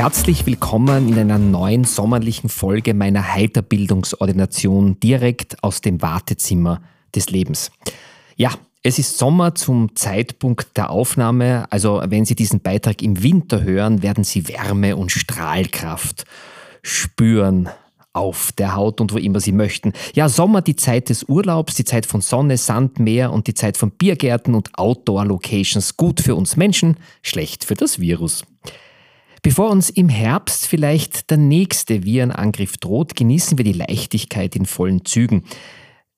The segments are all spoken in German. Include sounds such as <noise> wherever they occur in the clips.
Herzlich willkommen in einer neuen sommerlichen Folge meiner Heiterbildungsordination direkt aus dem Wartezimmer des Lebens. Ja, es ist Sommer zum Zeitpunkt der Aufnahme, also wenn Sie diesen Beitrag im Winter hören, werden Sie Wärme und Strahlkraft spüren auf der Haut und wo immer Sie möchten. Ja, Sommer die Zeit des Urlaubs, die Zeit von Sonne, Sand, Meer und die Zeit von Biergärten und Outdoor-Locations. Gut für uns Menschen, schlecht für das Virus. Bevor uns im Herbst vielleicht der nächste Virenangriff droht, genießen wir die Leichtigkeit in vollen Zügen.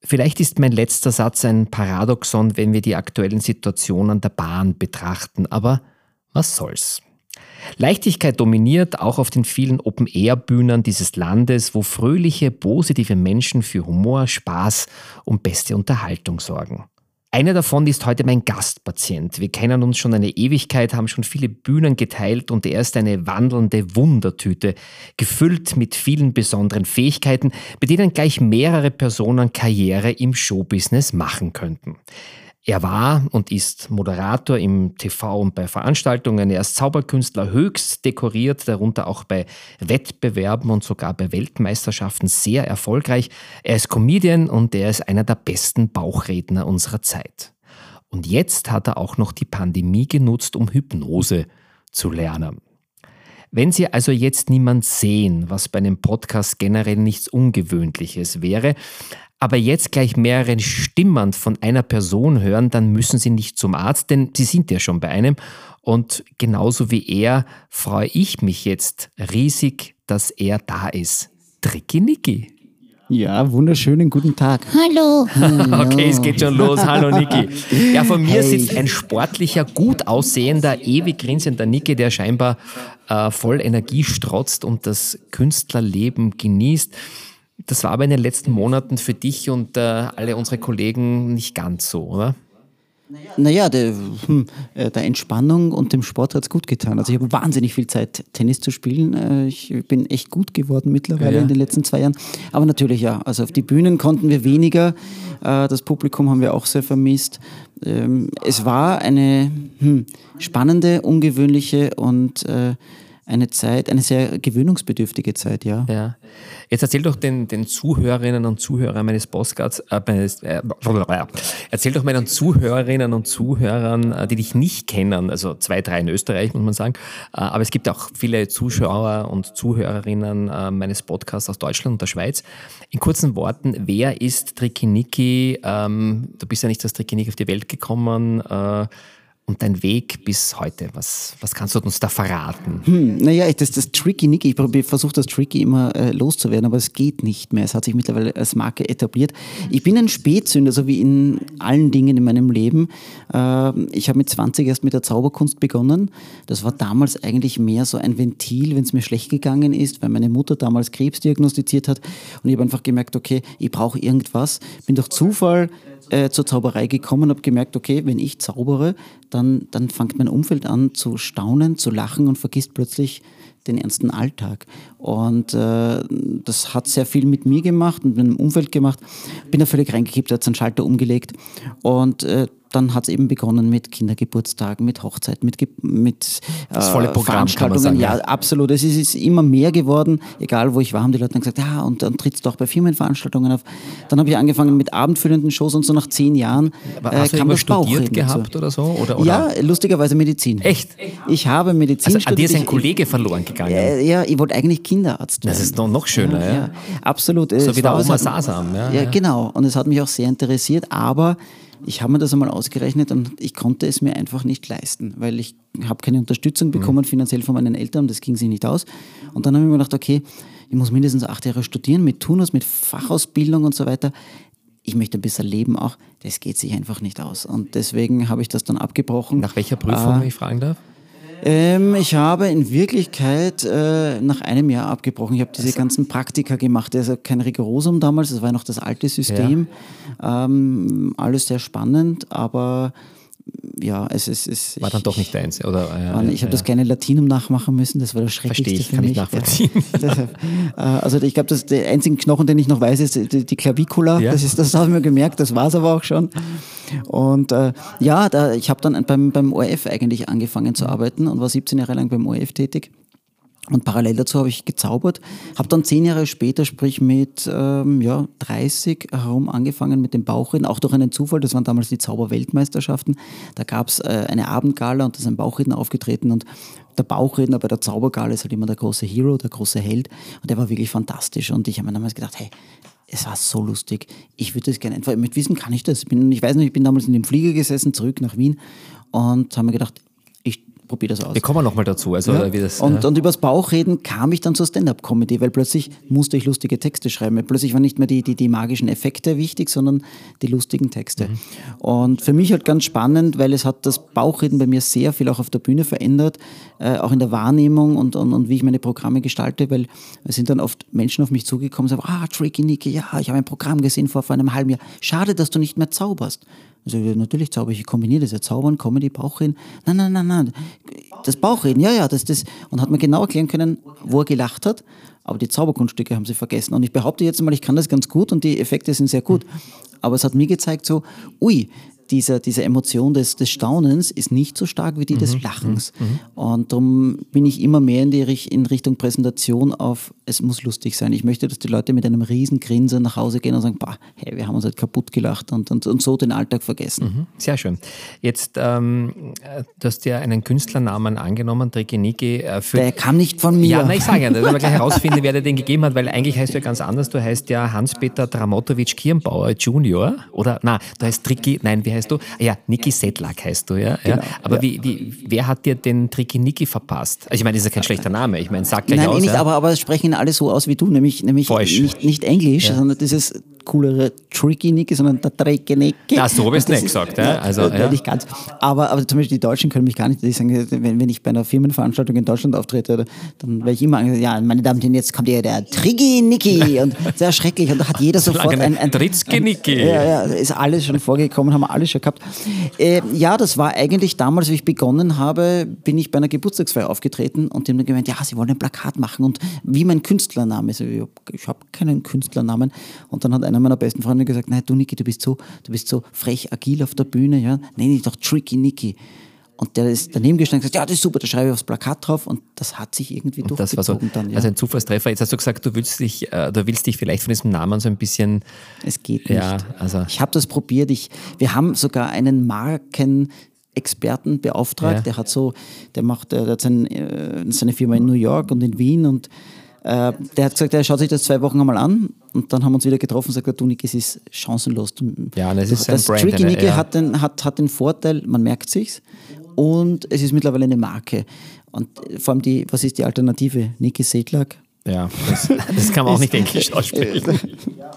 Vielleicht ist mein letzter Satz ein Paradoxon, wenn wir die aktuellen Situationen der Bahn betrachten, aber was soll's? Leichtigkeit dominiert auch auf den vielen Open-Air-Bühnen dieses Landes, wo fröhliche, positive Menschen für Humor, Spaß und beste Unterhaltung sorgen. Einer davon ist heute mein Gastpatient. Wir kennen uns schon eine Ewigkeit, haben schon viele Bühnen geteilt und er ist eine wandelnde Wundertüte, gefüllt mit vielen besonderen Fähigkeiten, bei denen gleich mehrere Personen Karriere im Showbusiness machen könnten. Er war und ist Moderator im TV und bei Veranstaltungen. Er ist Zauberkünstler höchst dekoriert, darunter auch bei Wettbewerben und sogar bei Weltmeisterschaften sehr erfolgreich. Er ist Comedian und er ist einer der besten Bauchredner unserer Zeit. Und jetzt hat er auch noch die Pandemie genutzt, um Hypnose zu lernen. Wenn Sie also jetzt niemand sehen, was bei einem Podcast generell nichts Ungewöhnliches wäre, aber jetzt gleich mehrere Stimmen von einer Person hören, dann müssen Sie nicht zum Arzt, denn Sie sind ja schon bei einem. Und genauso wie er freue ich mich jetzt riesig, dass er da ist. Tricky Niki. Ja, wunderschönen guten Tag. Hallo. <laughs> okay, es geht schon los. Hallo Niki. Ja, von mir hey. sitzt ein sportlicher, gut aussehender, ewig grinsender Niki, der scheinbar äh, voll Energie strotzt und das Künstlerleben genießt. Das war aber in den letzten Monaten für dich und äh, alle unsere Kollegen nicht ganz so, oder? Naja, der, hm, äh, der Entspannung und dem Sport hat es gut getan. Also ich habe wahnsinnig viel Zeit, Tennis zu spielen. Äh, ich bin echt gut geworden mittlerweile ja. in den letzten zwei Jahren. Aber natürlich ja, also auf die Bühnen konnten wir weniger. Äh, das Publikum haben wir auch sehr vermisst. Ähm, es war eine hm, spannende, ungewöhnliche und eine Zeit, eine sehr gewöhnungsbedürftige Zeit, ja. ja. Jetzt erzähl doch den, den Zuhörerinnen und Zuhörern meines Podcasts, äh, meines, äh, erzähl doch meinen Zuhörerinnen und Zuhörern, äh, die dich nicht kennen, also zwei, drei in Österreich, muss man sagen, äh, aber es gibt auch viele Zuschauer und Zuhörerinnen äh, meines Podcasts aus Deutschland und der Schweiz. In kurzen Worten, wer ist Trikiniki? Ähm, du bist ja nicht als Trikiniki auf die Welt gekommen, äh, und dein Weg bis heute? Was, was kannst du uns da verraten? Hm, naja, das das Tricky Nicky. Ich versuche das Tricky immer äh, loszuwerden, aber es geht nicht mehr. Es hat sich mittlerweile als Marke etabliert. Ich bin ein Spätzünder, so wie in allen Dingen in meinem Leben. Äh, ich habe mit 20 erst mit der Zauberkunst begonnen. Das war damals eigentlich mehr so ein Ventil, wenn es mir schlecht gegangen ist, weil meine Mutter damals Krebs diagnostiziert hat. Und ich habe einfach gemerkt, okay, ich brauche irgendwas. Bin durch Zufall äh, zur Zauberei gekommen und habe gemerkt, okay, wenn ich zaubere, dann, dann fängt mein Umfeld an zu staunen, zu lachen und vergisst plötzlich den ernsten Alltag. Und äh, das hat sehr viel mit mir gemacht und mit meinem Umfeld gemacht. Bin da völlig reingekippt, hat einen Schalter umgelegt und äh, dann hat es eben begonnen mit Kindergeburtstagen, mit Hochzeiten, mit, mit äh, das volle Programm, Veranstaltungen. Sagen, ja, absolut. Es ist, ist, immer mehr geworden. Egal wo ich war, haben die Leute dann gesagt, ja, und dann trittst du auch bei Firmenveranstaltungen auf. Dann habe ich angefangen mit abendfüllenden Shows und so nach zehn Jahren Aber hast äh, kam du das studiert gehabt so. oder so? Oder, oder? Ja, lustigerweise Medizin. Echt? Ich habe Medizin also, studiert. An dir ist ein Kollege verloren gegangen. Äh, ja, ich wollte eigentlich Kinderarzt werden. Das ist noch, noch schöner, ja. ja. ja. Absolut. So es wie der Oma Sasam. Ja, ja, genau. Und es hat mich auch sehr interessiert, aber ich habe mir das einmal ausgerechnet und ich konnte es mir einfach nicht leisten, weil ich habe keine Unterstützung mhm. bekommen finanziell von meinen Eltern, das ging sich nicht aus. Und dann habe ich mir gedacht, okay, ich muss mindestens acht Jahre studieren mit Turnus, mit Fachausbildung und so weiter. Ich möchte ein bisschen leben auch, das geht sich einfach nicht aus. Und deswegen habe ich das dann abgebrochen. Nach welcher Prüfung, äh, wenn ich fragen darf? Ähm, ich habe in Wirklichkeit äh, nach einem Jahr abgebrochen. Ich habe diese ganzen Praktika gemacht. Also kein Rigorosum damals, das war noch das alte System. Ja. Ähm, alles sehr spannend, aber ja, es ist. Es, war dann doch nicht deins, oder? Ja, ich habe ja. das kleine Latinum nachmachen müssen, das war das Schrecklichste Verstehe ich, kann ich nachvollziehen. <laughs> Äh, also ich glaube, der einzige Knochen, den ich noch weiß, ist die, die Clavicula. Ja. Das, ist, das habe ich mir gemerkt, das war es aber auch schon. Und äh, ja, da, ich habe dann beim, beim ORF eigentlich angefangen zu arbeiten und war 17 Jahre lang beim ORF tätig. Und parallel dazu habe ich gezaubert, habe dann zehn Jahre später, sprich mit ähm, ja, 30 herum angefangen mit dem Bauchreden, auch durch einen Zufall, das waren damals die Zauberweltmeisterschaften. Da gab es äh, eine Abendgala und da ist ein Bauchredner aufgetreten und der Bauchredner bei der Zaubergala ist halt immer der große Hero, der große Held und der war wirklich fantastisch und ich habe mir damals gedacht, hey, es war so lustig, ich würde das gerne, einfach mit Wissen kann ich das. Ich, bin, ich weiß nicht, ich bin damals in dem Flieger gesessen, zurück nach Wien und habe mir gedacht, probier das aus. Wir kommen nochmal dazu. Also, ja. wie das, und, ja. und übers Bauchreden kam ich dann zur Stand-up-Comedy, weil plötzlich musste ich lustige Texte schreiben. Plötzlich waren nicht mehr die, die, die magischen Effekte wichtig, sondern die lustigen Texte. Mhm. Und für mich halt ganz spannend, weil es hat das Bauchreden bei mir sehr viel auch auf der Bühne verändert, äh, auch in der Wahrnehmung und, und, und wie ich meine Programme gestalte, weil es sind dann oft Menschen auf mich zugekommen und sagen, ah, Tricky Nicky, ja, ich habe ein Programm gesehen vor, vor einem halben Jahr. Schade, dass du nicht mehr zauberst. Also natürlich zauber ich, ich kombiniere das ja, Zaubern, Comedy, Bauchreden. Nein, nein, nein, nein. Das Bauchreden, ja, ja, das, das. Und hat mir genau erklären können, wo er gelacht hat. Aber die Zauberkunststücke haben sie vergessen. Und ich behaupte jetzt mal, ich kann das ganz gut und die Effekte sind sehr gut. Aber es hat mir gezeigt so, ui, dieser, diese Emotion des, des Staunens ist nicht so stark wie die mhm. des Lachens. Mhm. mhm. Und darum bin ich immer mehr in, die, in Richtung Präsentation auf, es muss lustig sein. Ich möchte, dass die Leute mit einem riesen Grinsen nach Hause gehen und sagen, bah, hey, wir haben uns halt kaputt gelacht und, und, und so den Alltag vergessen. Mhm. Sehr schön. Jetzt, ähm, du hast ja einen Künstlernamen angenommen, Trikiniki. Äh, Der kam nicht von mir. Ja, nein, ich sage ja, dass wir gleich <laughs> herausfinden, wer dir den gegeben hat, weil eigentlich heißt du ja ganz anders. Du heißt ja Hans-Peter Dramotowitsch Kirnbauer Junior. Oder, na, du heißt Triki, nein, wie heißt du? Ja, Niki Sedlak heißt du, ja. Genau, ja. Aber ja. Wie, wie, wer hat dir den Tricky Niki verpasst? Also ich meine, das ist ja kein schlechter Name. Ich meine, sag gleich Nein, aus. Nein, nicht, ja. aber, aber sprechen alle so aus wie du, nämlich, nämlich nicht, nicht Englisch, sondern dieses coolere Tricky Nicky, sondern der Tricky Nicky. Ja, so habe ich es nicht gesagt. Ja? Also, ja. Nicht ganz. Aber, aber zum Beispiel die Deutschen können mich gar nicht, die sagen, wenn, wenn ich bei einer Firmenveranstaltung in Deutschland auftrete, dann werde ich immer angesagt, ja, meine Damen und Herren, jetzt kommt hier der Tricky Nicky und sehr schrecklich und da hat jeder <laughs> sofort ein, ein, Tritzki Nicky. Ja, ja, ist alles schon vorgekommen, haben wir schon gehabt. Äh, ja, das war eigentlich damals, wie ich begonnen habe, bin ich bei einer Geburtstagsfeier aufgetreten und die haben dann gemeint, ja, sie wollen ein Plakat machen und wie mein Künstlername. Also, ich habe keinen Künstlernamen und dann hat einer meiner besten Freunde gesagt, nein, du Niki, du bist so, du bist so frech agil auf der Bühne, ja, nenne dich doch Tricky Niki. Und der ist daneben gestanden und gesagt, ja, das ist super, da schreibe ich aufs Plakat drauf und das hat sich irgendwie und durchgezogen das war so, dann. Ja. Also ein Zufallstreffer. Jetzt hast du gesagt, du willst dich, äh, du willst dich vielleicht von diesem Namen so ein bisschen. Es geht nicht. Ja, also ich habe das probiert. Ich, wir haben sogar einen Marken Experten beauftragt. Ja. Der hat so, der macht, der hat sein, äh, seine Firma in New York und in Wien und äh, der hat gesagt, er schaut sich das zwei Wochen einmal an und dann haben wir uns wieder getroffen und gesagt, du Nick, es ist chancenlos. Ja, das ist ein Brand. Tricky Nicky ja. hat, den, hat, hat den Vorteil, man merkt sich's und es ist mittlerweile eine Marke. Und vor allem die, was ist die Alternative? Niki Sedlak ja, das, das kann man auch nicht Englisch aussprechen. <laughs>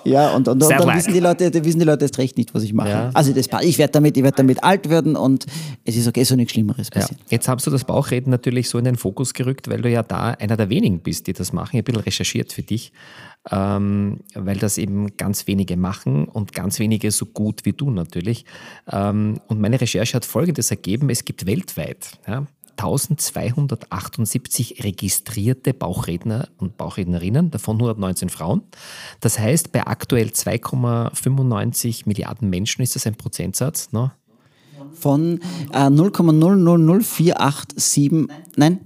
Ja, und, und, und dann wissen die Leute, wissen die Leute erst recht nicht, was ich mache. Ja. Also das, ich werde damit, werd damit alt werden und es ist okay, so nichts Schlimmeres passiert. Ja. Jetzt hast du das Bauchreden natürlich so in den Fokus gerückt, weil du ja da einer der wenigen bist, die das machen. Ich habe ein bisschen recherchiert für dich, ähm, weil das eben ganz wenige machen und ganz wenige so gut wie du natürlich. Ähm, und meine Recherche hat Folgendes ergeben, es gibt weltweit ja, 1278 registrierte Bauchredner und Bauchrednerinnen, davon 119 Frauen. Das heißt, bei aktuell 2,95 Milliarden Menschen ist das ein Prozentsatz. Ne? Von äh, 0,000487, nein,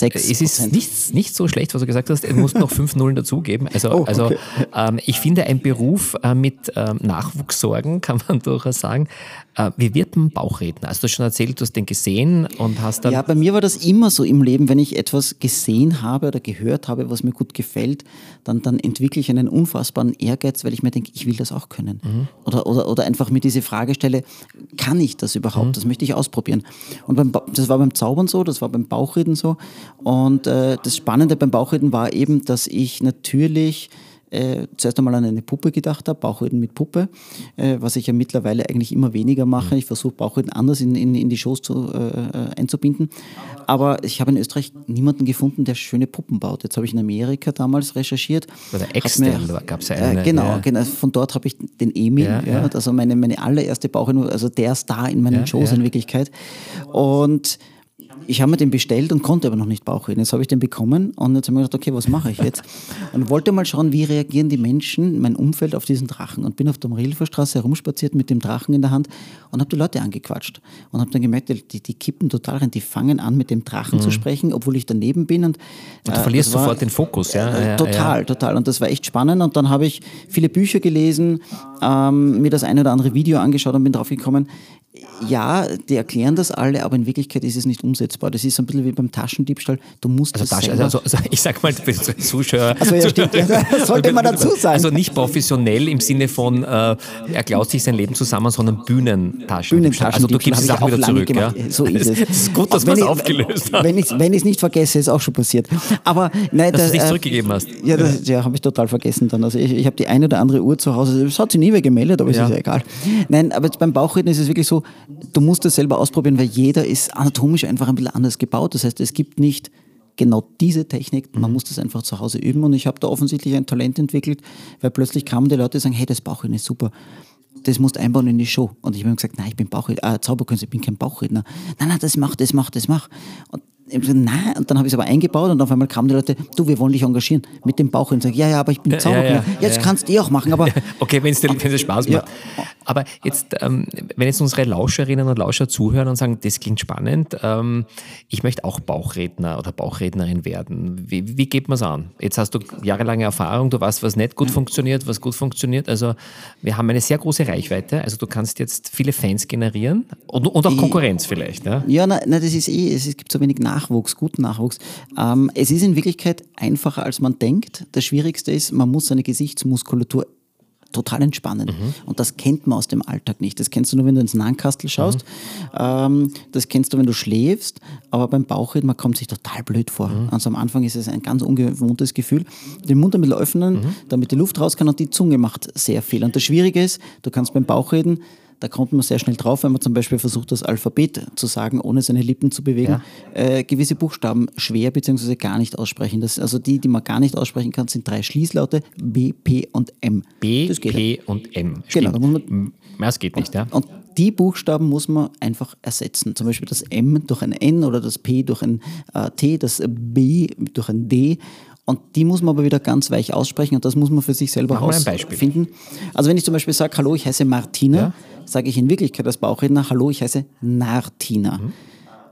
6%. Es ist nicht, nicht so schlecht, was du gesagt hast. Du musst noch fünf Nullen dazugeben. Also, oh, also, okay. also ähm, ich finde, ein Beruf äh, mit ähm, Nachwuchssorgen, <laughs> kann man durchaus sagen. Äh, wie wird man Bauchredner? Also du hast schon erzählt, du hast den gesehen und hast dann... Ja, bei mir war das immer so im Leben, wenn ich etwas gesehen habe oder gehört habe, was mir gut gefällt, dann, dann entwickle ich einen unfassbaren Ehrgeiz, weil ich mir denke, ich will das auch können. Mhm. Oder, oder, oder einfach mir diese Frage stelle, kann ich das überhaupt? Mhm. Das möchte ich ausprobieren. Und beim, das war beim Zaubern so, das war beim Bauchreden so. Und äh, das Spannende beim Bauchreden war eben, dass ich natürlich äh, zuerst einmal an eine Puppe gedacht habe, Bauchreden mit Puppe, äh, was ich ja mittlerweile eigentlich immer weniger mache. Ich versuche Bauchreden anders in, in, in die Shows zu, äh, einzubinden. Aber ich habe in Österreich niemanden gefunden, der schöne Puppen baut. Jetzt habe ich in Amerika damals recherchiert. Oder extern, gab es ja eine. Äh, genau, ja. genau, von dort habe ich den Emil, ja, ja, also meine, meine allererste Bauchrednerin, also der Star in meinen Shows in Wirklichkeit. Und ich habe mir den bestellt und konnte aber noch nicht Bauchreden. Jetzt habe ich den bekommen und jetzt habe ich gedacht, okay, was mache ich jetzt? Und wollte mal schauen, wie reagieren die Menschen, mein Umfeld auf diesen Drachen. Und bin auf der Marilferstraße herumspaziert mit dem Drachen in der Hand und habe die Leute angequatscht. Und habe dann gemerkt, die, die kippen total rein, die fangen an, mit dem Drachen mhm. zu sprechen, obwohl ich daneben bin. Und, und du äh, verlierst war, sofort den Fokus, ja? Äh, total, ja. total. Und das war echt spannend. Und dann habe ich viele Bücher gelesen, ähm, mir das eine oder andere Video angeschaut und bin drauf gekommen, ja, die erklären das alle, aber in Wirklichkeit ist es nicht umsetzbar. Das ist ein bisschen wie beim Taschendiebstahl. Du musst also, das Tasche, also, also, ich sag mal für Zuschauer. Also ja, stimmt, ja, sollte man dazu sagen. Also nicht professionell im Sinne von, äh, er klaut sich sein Leben zusammen, sondern Bühnentaschen. Bühnentaschen. Also du gibst die Sachen wieder zurück. Ja? So ist es. <laughs> Das ist gut, dass man es aufgelöst hat. Wenn ich es nicht vergesse, ist auch schon passiert. Aber nein, dass da, du es nicht äh, zurückgegeben hast. Ja, das, ja habe ich total vergessen dann. Also ich, ich habe die eine oder andere Uhr zu Hause. Das hat sie nie mehr gemeldet, aber ja. ist ja egal. Nein, aber beim Bauchreden ist es wirklich so, du musst es selber ausprobieren, weil jeder ist anatomisch einfach ein bisschen anders gebaut. Das heißt, es gibt nicht genau diese Technik, man mhm. muss das einfach zu Hause üben und ich habe da offensichtlich ein Talent entwickelt, weil plötzlich kamen die Leute und sagen, hey, das Bauchredner ist super. Das musst du einbauen in die Show. Und ich habe gesagt, nein, ich bin Bauchredner, äh, Zauberkünstler, ich bin kein Bauchredner. Nein, nein, das mach, das mach, das mach. Und nein, und dann habe ich es aber eingebaut und auf einmal kamen die Leute, du, wir wollen dich engagieren mit dem Bauch und sagen, ja, ja, aber ich bin Zauberer. Ja, ja, ja, das kannst du eh auch machen, aber. <laughs> okay, wenn es dir Spaß macht. Aber jetzt, ähm, wenn jetzt unsere Lauscherinnen und Lauscher zuhören und sagen, das klingt spannend, ähm, ich möchte auch Bauchredner oder Bauchrednerin werden. Wie, wie geht man es an? Jetzt hast du jahrelange Erfahrung, du weißt, was nicht gut funktioniert, was gut funktioniert. Also wir haben eine sehr große Reichweite. Also du kannst jetzt viele Fans generieren und, und auch Konkurrenz vielleicht. Ja, ja nein, nein, das ist eh, es gibt so wenig Nach Nachwuchs, guten Nachwuchs. Ähm, es ist in Wirklichkeit einfacher, als man denkt. Das Schwierigste ist, man muss seine Gesichtsmuskulatur total entspannen. Mhm. Und das kennt man aus dem Alltag nicht. Das kennst du nur, wenn du ins Nahenkastel schaust. Mhm. Ähm, das kennst du, wenn du schläfst. Aber beim Bauchreden, man kommt sich total blöd vor. Mhm. Also am Anfang ist es ein ganz ungewohntes Gefühl. Den Mund ein bisschen öffnen, mhm. damit die Luft raus kann und die Zunge macht sehr viel. Und das Schwierige ist, du kannst beim Bauchreden da kommt man sehr schnell drauf, wenn man zum Beispiel versucht, das Alphabet zu sagen, ohne seine Lippen zu bewegen. Ja. Äh, gewisse Buchstaben schwer bzw. gar nicht aussprechen. Das, also die, die man gar nicht aussprechen kann, sind drei Schließlaute, B, P und M. B, P und M. Genau, da muss man, das geht nicht, ja. Und die Buchstaben muss man einfach ersetzen. Zum Beispiel das M durch ein N oder das P durch ein äh, T, das B durch ein D. Und die muss man aber wieder ganz weich aussprechen und das muss man für sich selber herausfinden. Also wenn ich zum Beispiel sage, hallo, ich heiße Martina, ja sage ich in Wirklichkeit als Bauchredner, hallo, ich heiße Nartina. Mhm.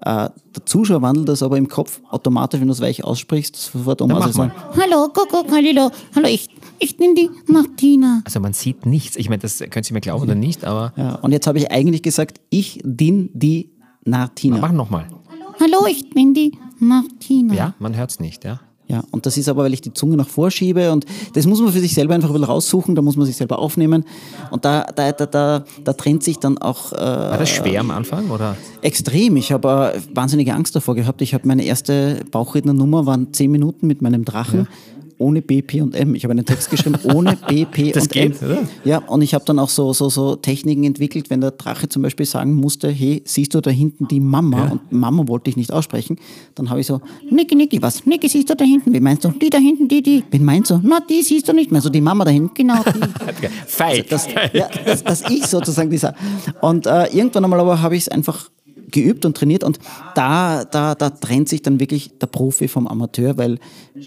Äh, der Zuschauer wandelt das aber im Kopf automatisch, wenn du es weich aussprichst, sofort um. Also sagen, hallo, Kuckuck, hallo, hallo, ich, ich bin die Martina. Also man sieht nichts. Ich meine, das können Sie mir glauben oder nicht, aber... Ja, und jetzt habe ich eigentlich gesagt, ich bin die Nartina. Na, mach nochmal. Hallo, ich bin die Martina. Ja, man hört es nicht, ja. Ja, und das ist aber, weil ich die Zunge nach vorschiebe und das muss man für sich selber einfach ein bisschen raussuchen, da muss man sich selber aufnehmen und da, da, da, da, da trennt sich dann auch... Äh, War das schwer am Anfang, oder? Extrem, ich habe äh, wahnsinnige Angst davor gehabt. Ich habe meine erste Bauchrednernummer, waren zehn Minuten mit meinem Drachen. Ja ohne B, P und M. Ich habe einen Text geschrieben <laughs> ohne B, P das und geht, M. Oder? Ja, und ich habe dann auch so, so, so Techniken entwickelt, wenn der Drache zum Beispiel sagen musste, hey, siehst du da hinten die Mama? Ja. Und Mama wollte ich nicht aussprechen. Dann habe ich so, Niki, Niki, was? Niki, siehst du da hinten? Wie meinst du? Die da hinten, die, die. Wen meinst du? Na, die siehst du nicht mehr. So die Mama da hinten. Genau. <laughs> Feig. Also das, ja, das, das ich sozusagen dieser. Und äh, irgendwann einmal aber habe ich es einfach geübt und trainiert und da, da, da trennt sich dann wirklich der Profi vom Amateur, weil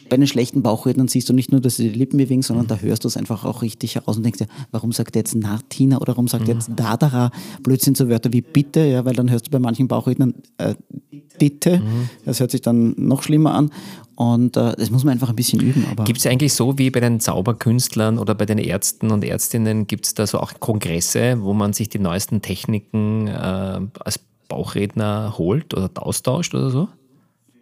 bei den schlechten Bauchrednern siehst du nicht nur, dass sie die Lippen bewegen, sondern da hörst du es einfach auch richtig heraus und denkst dir, warum sagt er jetzt Nartina oder warum sagt er jetzt Dadara? Blödsinn so Wörter wie bitte, ja, weil dann hörst du bei manchen Bauchrednern äh, bitte, das hört sich dann noch schlimmer an und äh, das muss man einfach ein bisschen üben. Gibt es eigentlich so wie bei den Zauberkünstlern oder bei den Ärzten und Ärztinnen, gibt es da so auch Kongresse, wo man sich die neuesten Techniken äh, als Bauchredner holt oder austauscht oder so?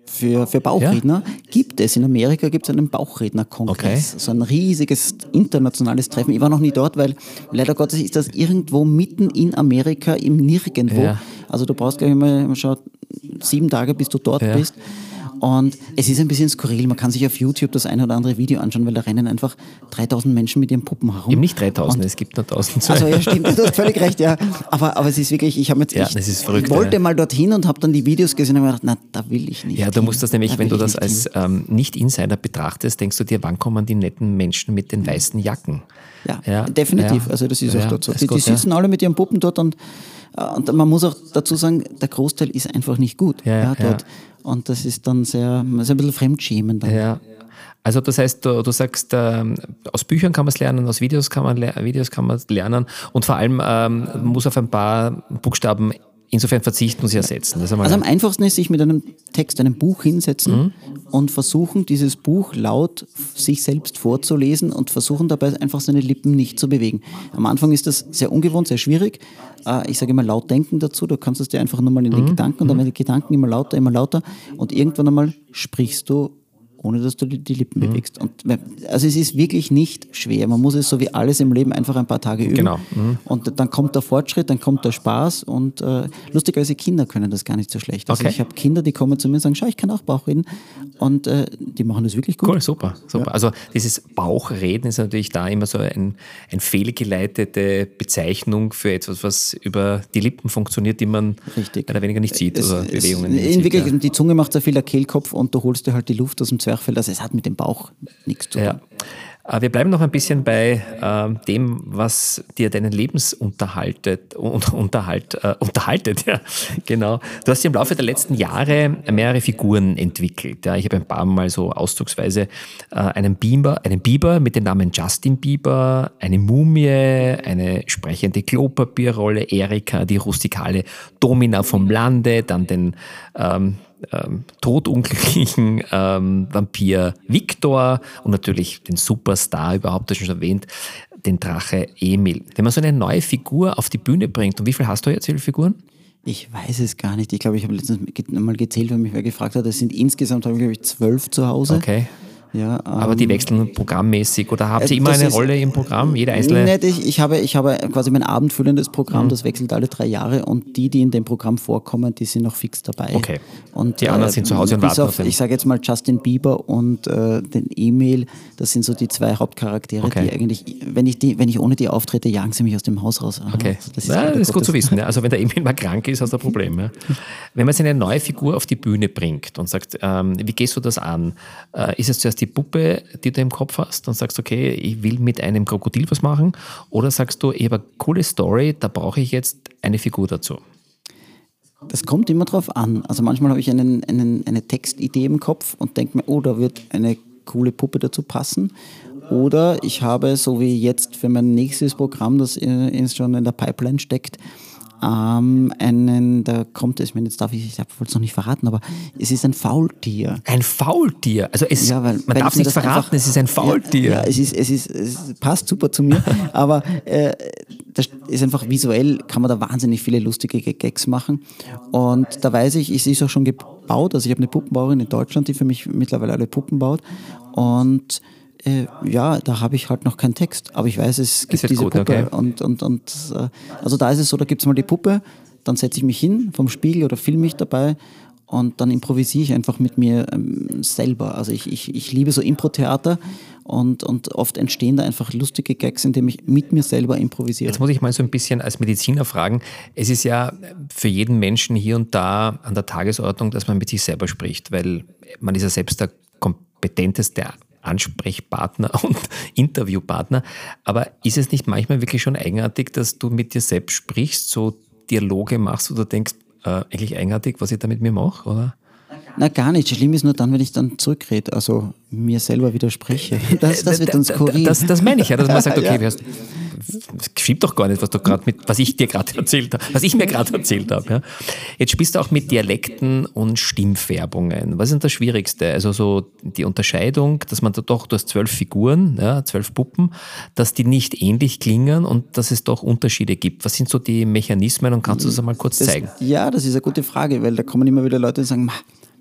Für, für Bauchredner ja? gibt es. In Amerika gibt es einen Bauchrednerkongress. Okay. So ein riesiges internationales Treffen. Ich war noch nie dort, weil leider Gottes ist das irgendwo mitten in Amerika im Nirgendwo. Ja. Also du brauchst gleich mal, mal schauen, sieben Tage, bis du dort ja. bist. Und es ist ein bisschen skurril. Man kann sich auf YouTube das ein oder andere Video anschauen, weil da rennen einfach 3000 Menschen mit ihren Puppen herum. Eben nicht 3000, es gibt nur 1000. Also ja, stimmt, du hast völlig recht, ja. Aber, aber es ist wirklich, ich habe jetzt, Ja, ich das ist verrückt, wollte ja. mal dorthin und habe dann die Videos gesehen und habe mir gedacht, na, da will ich nicht. Ja, du musst das nämlich, Da wenn du das nicht als ähm, Nicht-Insider betrachtest, denkst du dir, wann kommen die netten Menschen mit den weißen Jacken? Ja, Ja, definitiv. Also das ist auch dort so. Die, die gut, ja. sitzen alle mit ihren Puppen dort und, und man muss auch dazu sagen, der Großteil ist einfach nicht gut Ja, ja, dort. Und das ist dann sehr, sehr ein bisschen fremdschämen dann. Ja. Also das heißt, du, du sagst, ähm, aus Büchern kann man es lernen, aus Videos kann man, Videos kann man lernen und vor allem ähm, muss auf ein paar Buchstaben insofern verzichten und sie ersetzen. Also am einfachsten ist, sich mit einem Text, einem Buch hinsetzen Mhm. und versuchen, dieses Buch laut sich selbst vorzulesen und versuchen dabei einfach seine Lippen nicht zu bewegen. Am Anfang ist das sehr ungewohnt, sehr schwierig. Äh, Ich sage immer laut denken dazu, du kannst es dir einfach nur mal in den Mhm. Gedanken und dann werden die Gedanken immer lauter, immer lauter und irgendwann einmal sprichst du ohne dass du die, Lippen Mhm. bewegst. Und, also es ist wirklich nicht schwer. Man muss es so wie alles im Leben einfach ein paar Tage üben. Genau. Und dann kommt der Fortschritt, dann kommt der Spaß und äh, lustigerweise Kinder können das gar nicht so schlecht. Also Okay. ich habe Kinder, die kommen zu mir und sagen, schau, ich kann auch Bauch reden und äh, die machen das wirklich gut. Cool, super, super. Also dieses Bauchreden ist natürlich da immer so ein, ein fehlgeleitete Bezeichnung für etwas, was über die Lippen funktioniert, die man Richtig. mehr oder weniger nicht sieht, Es- oder Bewegungen in sieht. wirklich, ja. Die Zunge macht sehr viel der Kehlkopf und du holst dir halt die Luft aus dem Zwerchfell. Also es hat mit dem Bauch nichts zu tun. Ja. Äh, Wir bleiben noch ein bisschen bei ähm, dem, was dir deinen Lebensunterhaltet, un- Unterhalt, äh, unterhaltet. <laughs> Ja, genau. Du hast im Laufe der letzten Jahre mehrere Figuren entwickelt. Ja, ich habe ein paar Mal so auszugsweise äh, einen Biber, einen Biber mit dem Namen Justin Bieber, eine Mumie, eine sprechende Klopapierrolle, Erika, die rustikale Domina vom Lande, dann den ähm, ähm, todunglücklichen ähm, Vampir Victor und natürlich den Superstar überhaupt, das schon erwähnt, den Drache Emil. Wenn man so eine neue Figur auf die Bühne bringt, und wie viel hast du jetzt, wie viele Figuren? Ich weiß es gar nicht. Ich glaube, ich habe letztens mal gezählt, weil mich wer gefragt hat. Es sind insgesamt, habe ich, glaube ich, zwölf zu Hause. Okay. Ja, Aber die ähm, wechseln programmmäßig oder habt äh, ihr immer eine Rolle im Programm? Jede einzelne? Nicht, ich, ich, habe, ich habe quasi mein abendfüllendes Programm, Mhm. das wechselt alle drei Jahre und die, die in dem Programm vorkommen, die sind noch fix dabei. Okay. Und, Die anderen sind zu Hause und warten auf, auf Ich sage jetzt mal Justin Bieber und äh, den Emil, das sind so die zwei Hauptcharaktere, Okay. die eigentlich, wenn ich, die, wenn ich ohne die auftrete, jagen sie mich aus dem Haus raus. Okay, Also das ist, leider das ist gut zu <laughs> wissen. Ja. Also wenn der Emil mal krank ist, hast du ein Problem. Ja. Wenn man jetzt eine neue Figur auf die Bühne bringt und sagt, ähm, wie gehst du das an? Äh, ist es zuerst die Puppe, die du im Kopf hast und sagst, okay, ich will mit einem Krokodil was machen? Oder sagst du, ich habe eine coole Story, da brauche ich jetzt eine Figur dazu? Das kommt immer drauf an. Also manchmal habe ich einen, einen, eine Textidee im Kopf und denke mir, oh, da wird eine coole Puppe dazu passen. Oder ich habe, so wie jetzt für mein nächstes Programm, das äh, schon in der Pipeline steckt, ähm, einen, da kommt es, ich meine, jetzt darf ich, ich wollte es noch nicht verraten, aber es ist ein Faultier. Ein Faultier. Also es, Ja, weil, man darf mir nicht verraten, einfach- es ist ein Faultier. Ja, ja es, ist, es, ist, es passt super zu mir, <laughs> aber äh, das ist einfach visuell, kann man da wahnsinnig viele lustige Gags machen. Und da weiß ich, es ist auch schon gebaut, also ich habe eine Puppenbauerin in Deutschland, die für mich mittlerweile alle Puppen baut. Und äh, ja, da habe ich halt noch keinen Text, aber ich weiß, es gibt diese gut, Puppe. okay. Und, und, und äh, also da ist es so, da gibt es mal die Puppe, dann setze ich mich hin vom Spiegel oder filme mich dabei und dann improvisiere ich einfach mit mir ähm, selber. Also ich, ich, ich liebe so Impro-Theater und, und oft entstehen da einfach lustige Gags, indem ich mit mir selber improvisiere. Jetzt muss ich mal so ein bisschen als Mediziner fragen. Es ist ja für jeden Menschen hier und da an der Tagesordnung, dass man mit sich selber spricht, weil man ist ja selbst der kompetenteste Ansprechpartner <laughs> und Interviewpartner. Aber ist es nicht manchmal wirklich schon eigenartig, dass du mit dir selbst sprichst, so Dialoge machst oder denkst, äh, eigentlich eigenartig, was ich da mit mir mache, oder? Na gar nicht. Schlimm ist nur dann, wenn ich dann zurückrede, also mir selber widerspreche. <laughs> Das, das wird dann skurril. Das, das meine ich ja, dass man sagt, <laughs> okay, Ja. wir hast, das stimmt doch gar nicht, was du gerade mit, was ich dir gerade erzählt habe, was ich mir gerade erzählt habe. Ja. Jetzt spielst du auch mit Dialekten und Stimmfärbungen. Was ist denn das Schwierigste? Also so die Unterscheidung, dass man da doch, du hast zwölf Figuren, ja, zwölf Puppen, dass die nicht ähnlich klingen und dass es doch Unterschiede gibt. Was sind so die Mechanismen und kannst du das einmal kurz Das, zeigen? ja, das ist eine gute Frage, weil da kommen immer wieder Leute und sagen, "Ma,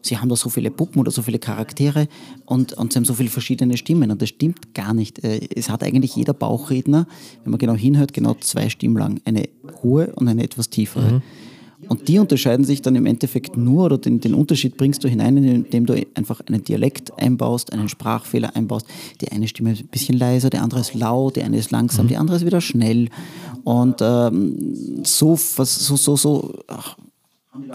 sie haben da so viele Puppen oder so viele Charaktere und, und sie haben so viele verschiedene Stimmen. Und das stimmt gar nicht. Äh, Es hat eigentlich jeder Bauchredner, wenn man genau hinhört, genau zwei Stimmen lang. Eine hohe und eine etwas tiefere. Und die unterscheiden sich dann im Endeffekt nur, oder den, den Unterschied bringst du hinein, indem du einfach einen Dialekt einbaust, einen Sprachfehler einbaust. Die eine Stimme ist ein bisschen leiser, die andere ist laut, die eine ist langsam, mhm. die andere ist wieder schnell. Und ähm, so, so, so, so ach,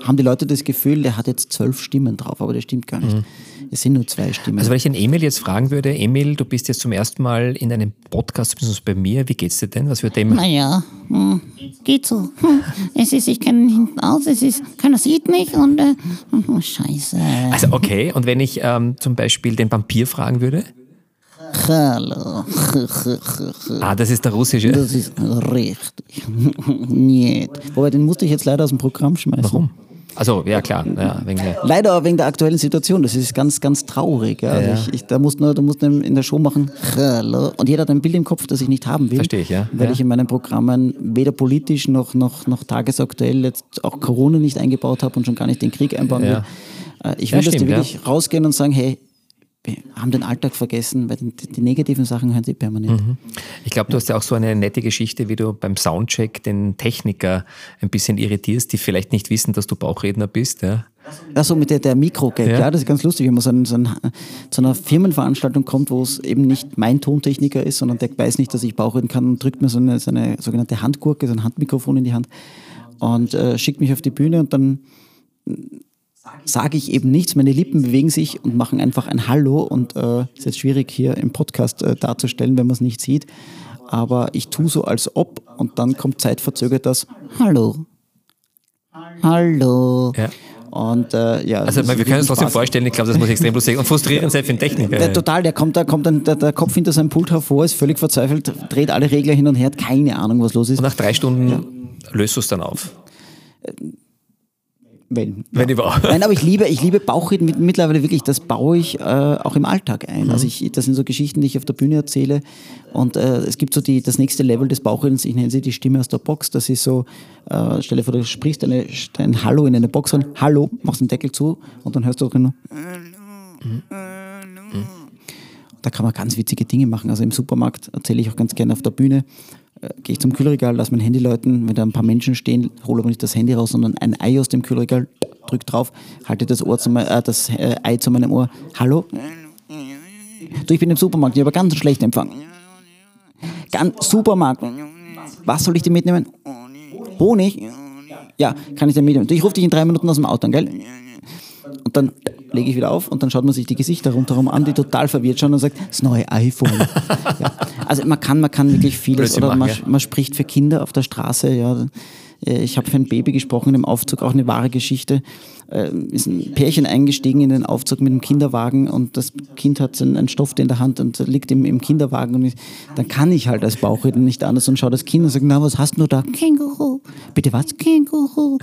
haben die Leute das Gefühl, der hat jetzt zwölf Stimmen drauf, aber das stimmt gar nicht. Mhm. Es sind nur zwei Stimmen. Also wenn ich den Emil jetzt fragen würde, Emil, du bist jetzt zum ersten Mal in einem Podcast, zumindest bei mir, wie geht's dir denn? Was wird dem? Naja, hm, geht so. Hm, es ist, ich kenne hinten aus, es ist, keiner sieht mich und äh, oh, scheiße. Also okay, und wenn ich ähm, zum Beispiel den Vampir fragen würde? Hallo. Ah, das ist der russische. Das ist richtig. <laughs> Niet. Wobei, den musste ich jetzt leider aus dem Programm schmeißen. Warum? Also ja klar, ja, wegen der leider wegen der aktuellen Situation. Das ist ganz, ganz traurig. Ja. Also ja. Ich, ich, da musst du, da musst in der Show machen Hallo. und jeder hat ein Bild im Kopf, das ich nicht haben will. Verstehe ich, ja. Weil ja. ich in meinen Programmen weder politisch noch, noch, noch tagesaktuell jetzt auch Corona nicht eingebaut habe und schon gar nicht den Krieg einbauen will. Äh, ich will, dass die wirklich rausgehen und sagen, hey, haben den Alltag vergessen, weil die, die negativen Sachen hören sie permanent. Mhm. Ich glaube, du hast ja auch so eine nette Geschichte, wie du beim Soundcheck den Techniker ein bisschen irritierst, die vielleicht nicht wissen, dass du Bauchredner bist. Ja. Achso, mit der, der Mikro-Gag, ja. ja. das ist ganz lustig, wenn man so, ein, so ein, zu einer Firmenveranstaltung kommt, wo es eben nicht mein Tontechniker ist, sondern der weiß nicht, dass ich Bauchreden kann und drückt mir so eine, so eine sogenannte Handgurke, so ein Handmikrofon in die Hand und äh, schickt mich auf die Bühne und dann sage ich eben nichts, meine Lippen bewegen sich und machen einfach ein Hallo und äh, ist jetzt schwierig hier im Podcast äh, darzustellen, wenn man es nicht sieht, aber ich tue so als ob und dann kommt zeitverzögert das Hallo. Hallo. Ja. Und, äh, ja, also wir können uns trotzdem vorstellen, ich glaube, das muss extrem lustig und frustrierend sein für den Techniker. Der, total, der kommt, da kommt dann der, der, Kopf hinter seinem Pult hervor, ist völlig verzweifelt, dreht alle Regler hin und her, hat keine Ahnung, was los ist. Und nach drei Stunden ja. löst du es dann auf. Wenn. Wenn ja. überhaupt. Nein, aber ich <laughs> liebe, ich liebe Bauchreden mittlerweile wirklich, das baue ich äh, auch im Alltag ein. Mhm. Also ich, das sind so Geschichten, die ich auf der Bühne erzähle. Und äh, es gibt so die, das nächste Level des Bauchredens, ich nenne sie die Stimme aus der Box. Das ist so, äh, stelle vor, du sprichst eine, ein Hallo in eine Box rein, Hallo, machst den Deckel zu und dann hörst du drin nur. Mhm. Da kann man ganz witzige Dinge machen. Also im Supermarkt erzähle ich auch ganz gerne auf der Bühne gehe ich zum Kühlregal, lasse mein Handy läuten, wenn da ein paar Menschen stehen, hole aber nicht das Handy raus, sondern ein Ei aus dem Kühlregal, drücke drauf, halte das, Ohr zu mein, äh, das äh, Ei zu meinem Ohr. Hallo? Du, ich bin im Supermarkt, ich habe ganz schlechten Empfang. Ganz Supermarkt. Was soll ich dir mitnehmen? Honig? Ja, kann ich dir mitnehmen. Du, ich rufe dich in drei Minuten aus dem Auto an, gell? Und dann lege ich wieder auf und dann schaut man sich die Gesichter rundherum an, die total verwirrt schauen und sagt, das neue iPhone. <laughs> ja. Also man kann, man kann wirklich vieles. Oder man, man spricht für Kinder auf der Straße, ja. Äh, ich habe für ein Baby gesprochen im Aufzug, auch eine wahre Geschichte. Äh, ist ein Pärchen eingestiegen in den Aufzug mit einem Kinderwagen und das Kind hat einen Stoff in der Hand und liegt im, im Kinderwagen und ich, dann kann ich halt als Bauchredner nicht anders und schaue das Kind und sage, na, was hast du da? Känguru. Bitte was? Känguru.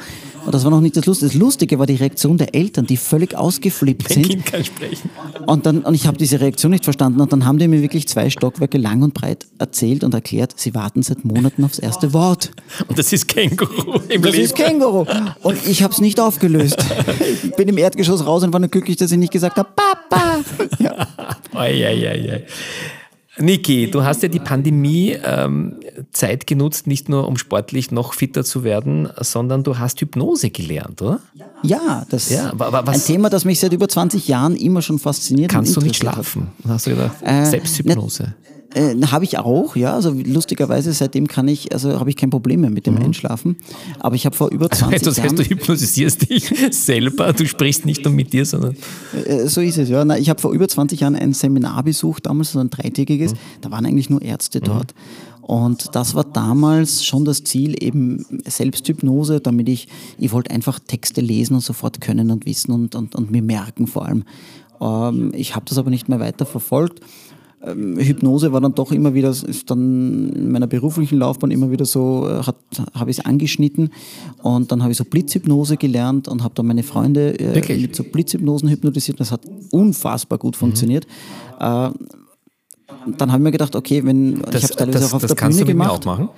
Und das war noch nicht das Lustige. Das Lustige war die Reaktion der Eltern, die völlig ausgeflippt Dein sind. Kind kann sprechen. Und, dann, und ich habe diese Reaktion nicht verstanden und dann haben die mir wirklich zwei Stockwerke lang und breit erzählt und erklärt, sie warten seit Monaten aufs erste Wort. Und das ist Känguru im das Leben. Das ist Känguru. Und ich habe es nicht aufgelöst. Ich <laughs> bin im Erdgeschoss raus und war nur glücklich, dass ich nicht gesagt habe, Papa. <laughs> Ja. Oi, oi, oi, Niki, du hast ja die Pandemie-Zeit ähm, genutzt, nicht nur um sportlich noch fitter zu werden, sondern du hast Hypnose gelernt, oder? Ja, das ist ja, ein Thema, das mich seit über 20 Jahren immer schon fasziniert. Kannst du nicht schlafen? Hast du gedacht? Äh, Selbsthypnose. Äh, habe ich auch, ja. Also lustigerweise, seitdem kann ich, also habe ich kein Problem mehr mit dem mhm. Einschlafen. Aber ich habe vor über 20 also, das heißt, Jahren. du hypnotisierst dich <laughs> selber, du sprichst nicht nur mit dir, sondern. Äh, so ist es, ja. Na, ich habe vor über 20 Jahren ein Seminar besucht, damals so ein dreitägiges. Mhm. Da waren eigentlich nur Ärzte dort. Mhm. Und das war damals schon das Ziel, eben Selbsthypnose, damit ich, ich wollte einfach Texte lesen und sofort können und wissen und, und, und mir merken vor allem. Ähm, ich habe das aber nicht mehr weiter verfolgt ähm, Hypnose war dann doch immer wieder, ist dann in meiner beruflichen Laufbahn immer wieder so, äh, habe ich es angeschnitten und dann habe ich so Blitzhypnose gelernt und habe dann meine Freunde äh, mit so Blitzhypnosen hypnotisiert. Das hat unfassbar gut funktioniert. Mhm. Äh, dann habe ich mir gedacht, okay, wenn das, ich habe teilweise das, auch auf das der Bühne gemacht. Auch machen?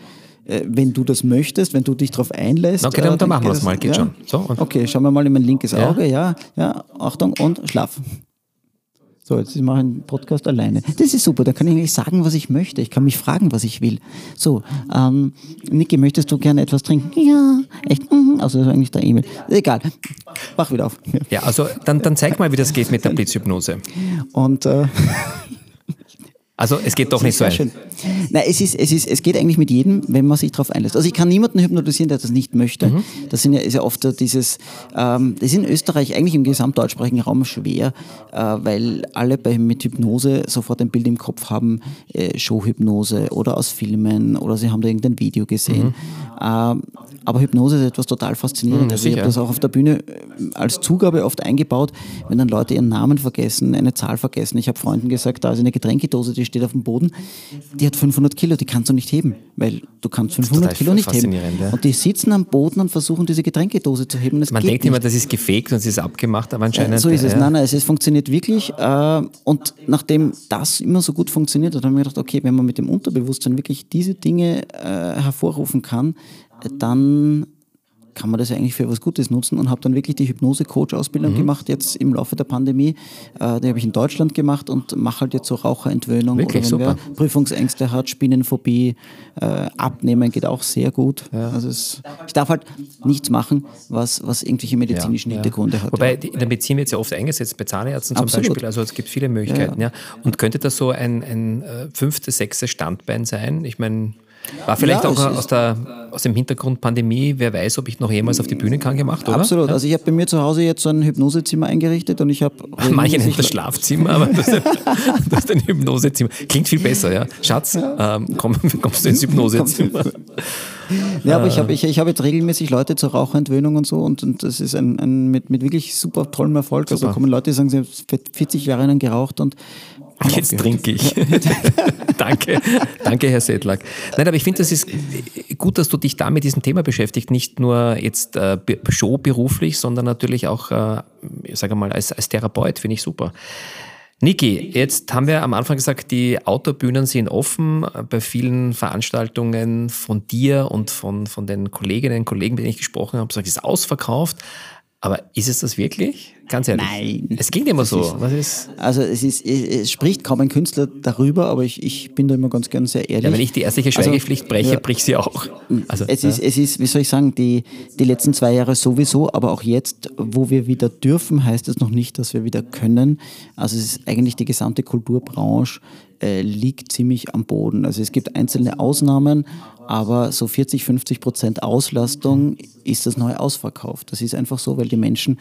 Äh, wenn du das möchtest, wenn du dich darauf einlässt. Okay, dann, äh, dann machen wir das mal, geht ja? schon. So, okay, schauen wir mal in mein linkes Auge, ja, ja, Achtung und schlaf. So, jetzt mache ich einen Podcast alleine. Das ist super, da kann ich eigentlich sagen, was ich möchte. Ich kann mich fragen, was ich will. So, ähm, Niki, möchtest du gerne etwas trinken? Ja, echt? Mhm. Also das ist eigentlich der Emil. Egal, mach wieder auf. Ja. Ja, also dann, dann zeig mal, wie das geht mit der Blitzhypnose. Und äh, <laughs> Also es geht doch nicht so schön. Nein, es, ist, es, ist, es geht eigentlich mit jedem, wenn man sich darauf einlässt. Also ich kann niemanden hypnotisieren, der das nicht möchte. Mhm. Das sind ja, ist ja oft dieses, ähm, das ist in Österreich eigentlich im gesamtdeutschsprachigen Raum schwer, äh, weil alle bei, mit Hypnose sofort ein Bild im Kopf haben, äh, Showhypnose oder aus Filmen oder sie haben da irgendein Video gesehen. Ähm, aber Hypnose ist etwas total faszinierendes. Mhm, also ich habe das auch auf der Bühne äh, als Zugabe oft eingebaut, wenn dann Leute ihren Namen vergessen, eine Zahl vergessen. Ich habe Freunden gesagt, da ist eine Getränkedose, die steht auf dem Boden, die hat 500 Kilo, die kannst du nicht heben, weil du kannst 500 total Kilo nicht heben. ja. Und die sitzen am Boden und versuchen diese Getränkedose zu heben. Man denkt nicht. immer, das ist gefaked und es ist abgemacht, aber anscheinend. So ist es. ja. Nein, nein, es, funktioniert wirklich. Äh, und nachdem das immer so gut funktioniert hat, haben wir gedacht, okay, wenn man mit dem Unterbewusstsein wirklich diese Dinge äh, hervorrufen kann, äh, dann kann man das ja eigentlich für was Gutes nutzen und habe dann wirklich die Mhm. Hypnose-Coach-Ausbildung gemacht, jetzt im Laufe der Pandemie. Äh, die habe ich in Deutschland gemacht und mache halt jetzt so Raucherentwöhnung Wirklich oder wenn super. wer Prüfungsängste hat, Spinnenphobie, äh, Abnehmen geht auch sehr gut. Also es, ich darf halt nichts machen, was, was irgendwelche medizinischen Hintergründe hat. Wobei in der Medizin wird es ja oft eingesetzt, bei Zahnärzten zum Absolut. Beispiel. Also es gibt viele Möglichkeiten. Ja, Und könnte das so ein, ein äh, fünftes, sechstes Standbein sein? Ich meine, war vielleicht Ja, auch aus, der, aus dem Hintergrund Pandemie, wer weiß, ob ich noch jemals auf die Bühne kann gemacht, oder? Absolut. Also ich habe bei mir zu Hause jetzt so ein Hypnosezimmer eingerichtet und ich habe <laughs> Manche nennen das Schlafzimmer, aber das, <laughs> das ist ein Hypnosezimmer. Klingt viel besser, ja. Schatz, ähm, komm, <laughs> kommst du ins Hypnosezimmer? Ja, aber ich habe ich, ich hab jetzt regelmäßig Leute zur Raucherentwöhnung und so und, und das ist ein, ein mit, mit wirklich super tollem Erfolg. Also Super. kommen Leute, die sagen, sie haben 40 Jahre lang geraucht und Jetzt trinke ich. <laughs> danke, danke, Herr Sedlak. Nein, aber ich finde, das ist gut, dass du dich da mit diesem Thema beschäftigt. Nicht nur jetzt äh, showberuflich, sondern natürlich auch, äh, ich sage mal, als, als Therapeut. Finde ich super. Niki, jetzt haben wir am Anfang gesagt, die Outdoor-Bühnen sind offen. Bei vielen Veranstaltungen von dir und von, von den Kolleginnen und Kollegen, mit denen ich gesprochen habe, gesagt, es ist ausverkauft. Aber ist es das wirklich? Ganz ehrlich. Nein. Es klingt immer so. Was ist? Also es, ist, es spricht kaum ein Künstler darüber, aber ich, ich bin da immer ganz gern sehr ehrlich. Ja, wenn ich die ärztliche Also, Schweigepflicht breche, ja. brich sie auch. Also, es, ist, es ist, wie soll ich sagen, die, die letzten zwei Jahre sowieso, aber auch jetzt, wo wir wieder dürfen, heißt es noch nicht, dass wir wieder können. Also es ist eigentlich die gesamte Kulturbranche äh, liegt ziemlich am Boden. Also es gibt einzelne Ausnahmen, aber so 40, 50 Prozent Auslastung ist das neue ausverkauft. Das ist einfach so, weil die Menschen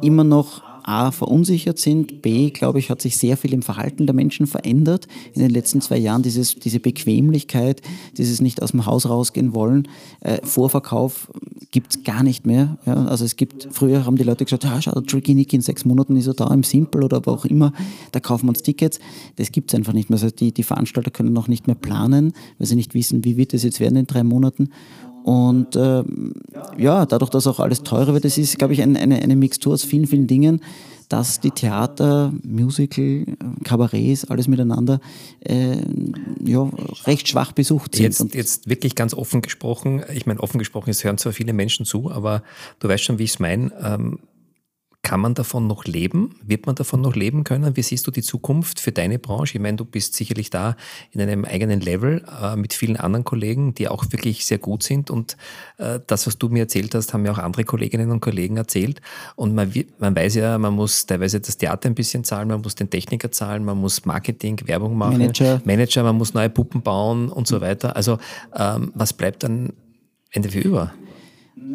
immer noch A, verunsichert sind, B, glaube ich, hat sich sehr viel im Verhalten der Menschen verändert in den letzten zwei Jahren. Dieses, diese Bequemlichkeit, dieses nicht aus dem Haus rausgehen wollen, äh, Vorverkauf gibt es gar nicht mehr. Ja, also es gibt, früher haben die Leute gesagt, ja, schau, Tricky Nick in sechs Monaten ist er da im Simple oder wo auch immer, da kaufen wir uns Tickets. Das gibt es einfach nicht mehr. Das heißt, die, die Veranstalter können noch nicht mehr planen, weil sie nicht wissen, wie wird es jetzt werden in drei Monaten. Und ähm, ja, dadurch, dass auch alles teurer wird, das ist, glaube ich, ein, eine, eine Mixtur aus vielen, vielen Dingen, dass die Theater, Musical, Kabarets, alles miteinander äh, ja, recht schwach besucht sind. jetzt, jetzt wirklich ganz offen gesprochen, ich meine, offen gesprochen, es hören zwar viele Menschen zu, aber du weißt schon, wie ich es meine. Ähm, kann man davon noch leben? Wird man davon noch leben können? Wie siehst du die Zukunft für deine Branche? Ich meine, du bist sicherlich da in einem eigenen Level äh, mit vielen anderen Kollegen, die auch wirklich sehr gut sind. Und äh, das, was du mir erzählt hast, haben mir auch andere Kolleginnen und Kollegen erzählt. Und man, man weiß ja, man muss teilweise das Theater ein bisschen zahlen, man muss den Techniker zahlen, man muss Marketing, Werbung machen, Manager. Manager, man muss neue Puppen bauen und so weiter. Also ähm, was bleibt dann Ende für über?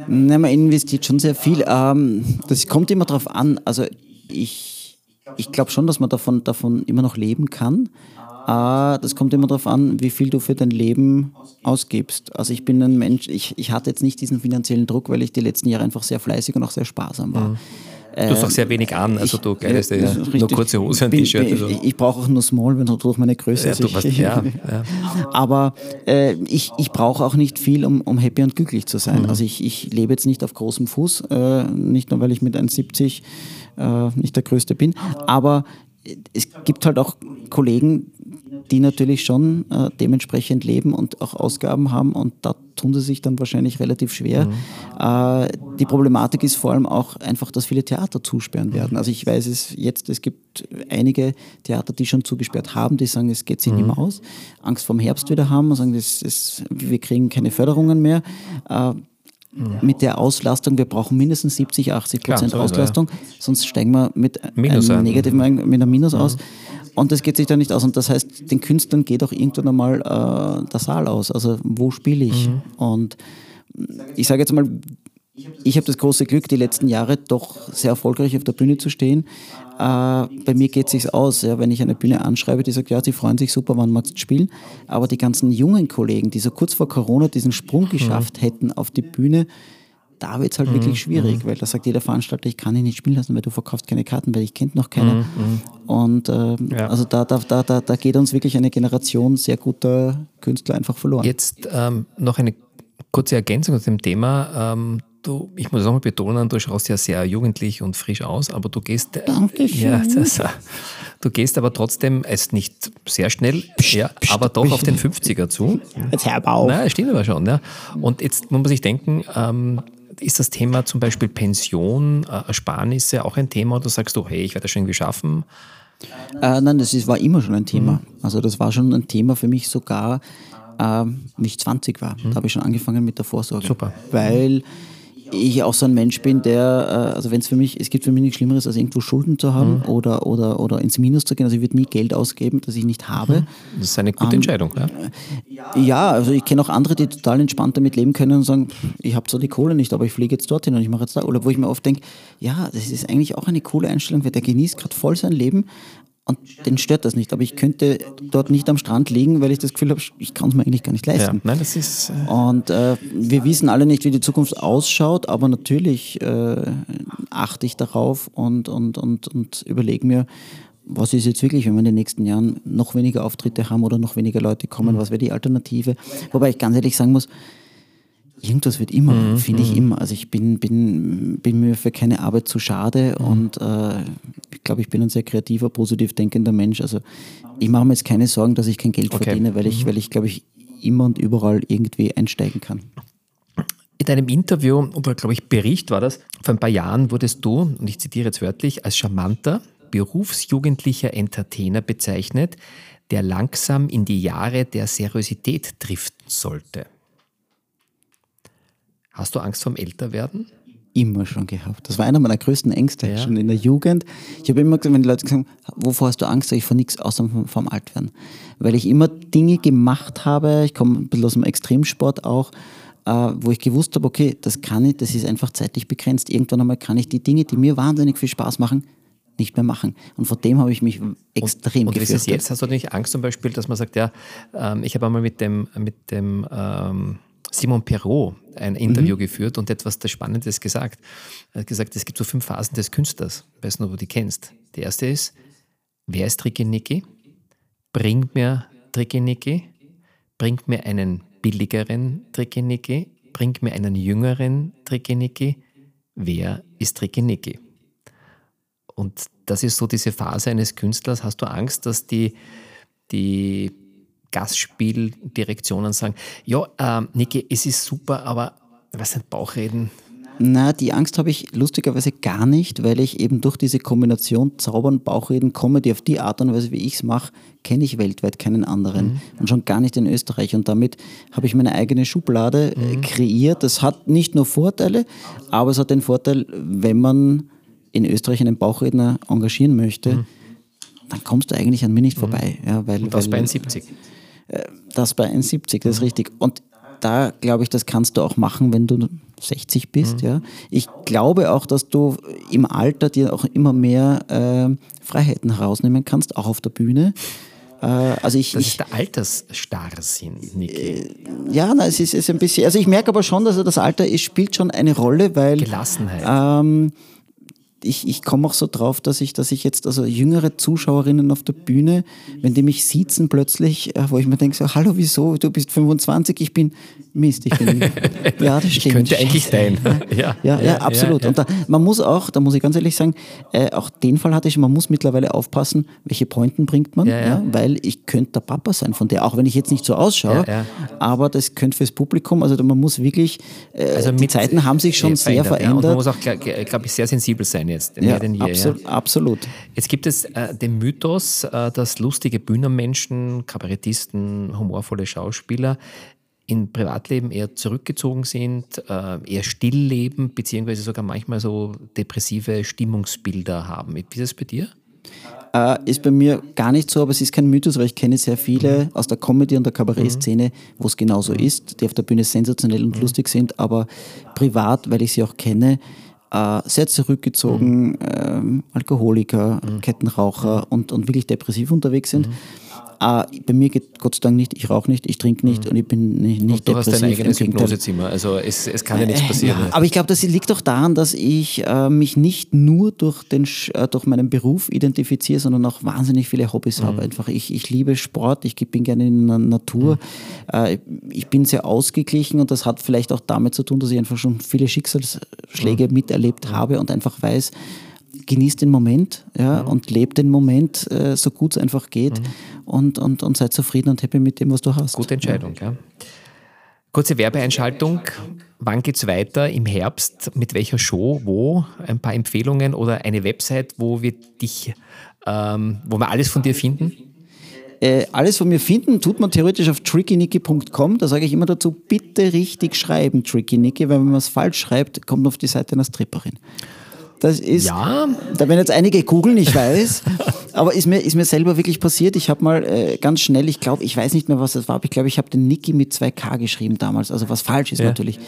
Na, man investiert schon sehr viel. Ähm, das kommt immer darauf an. Also ich, ich glaube schon, dass man davon, davon immer noch leben kann. Äh, das kommt immer darauf an, wie viel du für dein Leben ausgibst. Also ich bin ein Mensch, ich, ich hatte jetzt nicht diesen finanziellen Druck, weil ich die letzten Jahre einfach sehr fleißig und auch sehr sparsam war. Du hast auch sehr wenig an, also du dir Ja, nur kurze Hose und T-Shirt. Also. Ich, ich brauche auch nur Small, wenn du durch meine Größe Ja, du warst- ja, <laughs> ja. Aber äh, ich, ich brauche auch nicht viel, um, um happy und glücklich zu sein. Mhm. Also ich, ich lebe jetzt nicht auf großem Fuß, äh, nicht nur weil ich mit 1,70 äh, nicht der Größte bin, aber es gibt halt auch Kollegen, die natürlich schon äh, dementsprechend leben und auch Ausgaben haben und da tun sie sich dann wahrscheinlich relativ schwer. Mhm. Äh, die Problematik ist vor allem auch einfach, dass viele Theater zusperren werden. Also ich weiß es jetzt, es gibt einige Theater, die schon zugesperrt haben, die sagen, es geht sich mhm. nicht mehr aus, Angst vom Herbst wieder haben und sagen, das, das, wir kriegen keine Förderungen mehr. Äh, mit der Auslastung, wir brauchen mindestens 70, 80 Prozent Klar, Auslastung, ja. sonst steigen wir mit Minus einem negativen, mit einem Minus mhm. aus. Und das geht sich dann nicht aus. Und das heißt, den Künstlern geht auch irgendwann einmal äh, der Saal aus. Also wo spiele ich? Mhm. Und ich sage jetzt mal, ich habe das große Glück, die letzten Jahre doch sehr erfolgreich auf der Bühne zu stehen. Äh, bei mir geht es sich aus, ja, wenn ich eine Bühne anschreibe, die sagt, ja, sie freuen sich super, wann magst du spielen. Aber die ganzen jungen Kollegen, die so kurz vor Corona diesen Sprung mhm. geschafft hätten auf die Bühne, da wird es halt mhm. wirklich schwierig, mhm. weil da sagt jeder Veranstalter, ich kann ihn nicht spielen lassen, weil du verkaufst keine Karten, weil ich kennt noch keiner. Mhm. mhm. Und äh, ja. also da, da, da, da, da geht uns wirklich eine Generation sehr guter Künstler einfach verloren. Jetzt ähm, noch eine kurze Ergänzung zu dem Thema. Ähm, du, ich muss auch mal betonen, du schaust ja sehr jugendlich und frisch aus, aber du gehst. Äh, Dankeschön. Ja, <laughs> das, du gehst aber trotzdem, es nicht sehr schnell, psst, ja, psst, aber doch psst. auf den 50er zu. Jetzt hör auf. Nein, stimmt aber schon. Ja. Und jetzt muss man sich denken, ähm, ist das Thema zum Beispiel Pension, äh, Ersparnisse auch ein Thema oder sagst du, hey, ich werde das schon irgendwie schaffen? Äh, nein, das ist, war immer schon ein Thema. Mhm. Also das war schon ein Thema für mich sogar, äh, wie ich 20 war. Mhm. Da habe ich schon angefangen mit der Vorsorge. Super. Weil ich auch so ein Mensch bin, der, äh, also wenn es für mich, es gibt für mich nichts Schlimmeres, als irgendwo Schulden zu haben mhm. oder, oder, oder ins Minus zu gehen. Also ich würde nie Geld ausgeben, das ich nicht habe. Mhm. Das ist eine gute ähm, Entscheidung, ja? Ja, also ich kenne auch andere, die total entspannt damit leben können und sagen, ich habe zwar die Kohle nicht, aber ich fliege jetzt dorthin und ich mache jetzt da. Oder wo ich mir oft denke, ja, das ist eigentlich auch eine coole Einstellung, weil der genießt gerade voll sein Leben, und den stört das nicht. Aber ich könnte dort nicht am Strand liegen, weil ich das Gefühl habe, ich kann es mir eigentlich gar nicht leisten. Ja, nein, das ist, äh und äh, wir wissen alle nicht, wie die Zukunft ausschaut, aber natürlich äh, achte ich darauf und, und, und, und überlege mir, was ist jetzt wirklich, wenn wir in den nächsten Jahren noch weniger Auftritte haben oder noch weniger Leute kommen, mhm. was wäre die Alternative? Wobei ich ganz ehrlich sagen muss, Irgendwas wird immer, mhm. finde ich mhm. immer. Also ich bin, bin, bin mir für keine Arbeit zu schade mhm. und äh, ich glaube, ich bin ein sehr kreativer, positiv denkender Mensch. Also ich mache mir jetzt keine Sorgen, dass ich kein Geld okay. verdiene, weil ich, mhm. weil ich glaube ich, immer und überall irgendwie einsteigen kann. In deinem Interview oder glaube ich Bericht war das, vor ein paar Jahren wurdest du, und ich zitiere jetzt wörtlich, als charmanter, berufsjugendlicher Entertainer bezeichnet, der langsam in die Jahre der Seriosität driften sollte. Hast du Angst vom Älterwerden? Immer schon gehabt. Das war einer meiner größten Ängste, ja. schon in der Jugend. Ich habe immer gesagt, wenn die Leute sagen, wovor hast du Angst, sage ich vor nichts außer vom, vom Altwerden. Weil ich immer Dinge gemacht habe, ich komme ein bisschen aus dem Extremsport auch, äh, wo ich gewusst habe, okay, das kann ich, das ist einfach zeitlich begrenzt. Irgendwann einmal kann ich die Dinge, die mir wahnsinnig viel Spaß machen, nicht mehr machen. Und vor dem habe ich mich extrem und, und gefürchtet. Jetzt? Hast du nicht Angst zum Beispiel, dass man sagt, ja, ähm, ich habe einmal mit dem, mit dem ähm, Simon Perrault ein Interview mhm. geführt und etwas das Spannendes gesagt. Er hat gesagt, es gibt so fünf Phasen des Künstlers. Ich weiß nicht, ob du die kennst. Die erste ist, wer ist Tricky Bringt mir Tricky Bringt mir einen billigeren Tricky Bringt mir einen jüngeren Tricky Wer ist Tricky Und das ist so diese Phase eines Künstlers. Hast du Angst, dass die, die Gastspieldirektionen sagen, ja, ähm, Niki, es ist super, aber was sind Bauchreden? Na, die Angst habe ich lustigerweise gar nicht, weil ich eben durch diese Kombination Zaubern, Bauchreden, Comedy auf die Art und Weise, wie ich es mache, kenne ich weltweit keinen anderen mhm. und schon gar nicht in Österreich. Und damit habe ich meine eigene Schublade äh, mhm. kreiert. Das hat nicht nur Vorteile, aber es hat den Vorteil, wenn man in Österreich einen Bauchredner engagieren möchte, mhm. dann kommst du eigentlich an mir nicht mhm. vorbei. Ja, weil, und das weil, bei 70. Das bei 1,70, das ist richtig. Und da glaube ich, das kannst du auch machen, wenn du 60 bist. Mhm. Ja. Ich glaube auch, dass du im Alter dir auch immer mehr äh, Freiheiten herausnehmen kannst, auch auf der Bühne. Äh, also ich, das ich, ist der Altersstarrsinn, Niki. Äh, ja, na, es ist, ist ein bisschen. Also ich merke aber schon, dass das Alter ist, spielt schon eine Rolle, weil. Gelassenheit. Ähm, ich, ich komme auch so drauf, dass ich, dass ich jetzt, also jüngere Zuschauerinnen auf der Bühne, wenn die mich siezen plötzlich, äh, wo ich mir denke, so, hallo, wieso, du bist 25, ich bin Mist, ich bin, <laughs> ja, das stimmt. Könnte eigentlich sein. <laughs> Ja, ja, ja, absolut. Und da, man muss auch, da muss ich ganz ehrlich sagen, äh, auch den Fall hatte ich, man muss mittlerweile aufpassen, welche Pointen bringt man, Ja, ja. weil ich könnte der Papa sein von der, auch wenn ich jetzt nicht so ausschaue, Ja, ja. aber das könnte fürs Publikum, also man muss wirklich, äh, Also die Zeiten haben sich schon sehr Ja, und man verändert. muss auch, glaube ich, sehr sensibel sein jetzt. Ja, mehr denn je, absolut, Ja. absolut. Jetzt gibt es äh, den Mythos, äh, dass lustige Bühnenmenschen, Kabarettisten, humorvolle Schauspieler im Privatleben eher zurückgezogen sind, äh, eher still leben, beziehungsweise sogar manchmal so depressive Stimmungsbilder haben. Wie ist es bei dir? Äh, ist bei mir gar nicht so, aber es ist kein Mythos, weil ich kenne sehr viele aus der Comedy- und der Kabarettszene, wo es genauso ist, die auf der Bühne sensationell und lustig sind, aber privat, weil ich sie auch kenne, äh, sehr zurückgezogen, ähm, Alkoholiker, Kettenraucher und, und wirklich depressiv unterwegs sind. Äh, bei mir geht Gott sei Dank nicht, ich rauche nicht, ich trinke nicht und ich bin nicht, nicht Und du hast depressiv. dein im eigenes Gegenteil. Hypnosezimmer, also es, es kann ja nichts passieren. Ja, aber ich glaube, das liegt doch daran, dass ich äh, mich nicht nur durch, den, äh, durch meinen Beruf identifiziere, sondern auch wahnsinnig viele Hobbys Mhm. habe. Einfach ich, ich liebe Sport, ich bin gerne in der Natur, Mhm. äh, ich bin sehr ausgeglichen und das hat vielleicht auch damit zu tun, dass ich einfach schon viele Mhm. Schicksalsschläge miterlebt habe und einfach weiß, genießt den Moment ja, Mhm. und lebt den Moment, äh, so gut es einfach geht und, und, und sei zufrieden und happy mit dem, was du hast. Gute Entscheidung, ja. Kurze Werbeeinschaltung. Wann geht's weiter? Im Herbst? Mit welcher Show? Wo? Ein paar Empfehlungen oder eine Website, wo wir dich, ähm, wo wir alles von dir finden? Äh, alles von mir finden, tut man theoretisch auf trickynicky.com. Da sage ich immer dazu, bitte richtig schreiben, Tricky Nicky, weil wenn man es falsch schreibt, kommt man auf die Seite einer Stripperin. Das ist, Ja. da werden jetzt einige googeln, ich weiß, <laughs> aber ist mir, ist mir selber wirklich passiert. Ich habe mal äh, ganz schnell, ich glaube, ich weiß nicht mehr, was das war, aber ich glaube, ich habe den Nicky mit 2K geschrieben damals, also was falsch ist Ja. natürlich.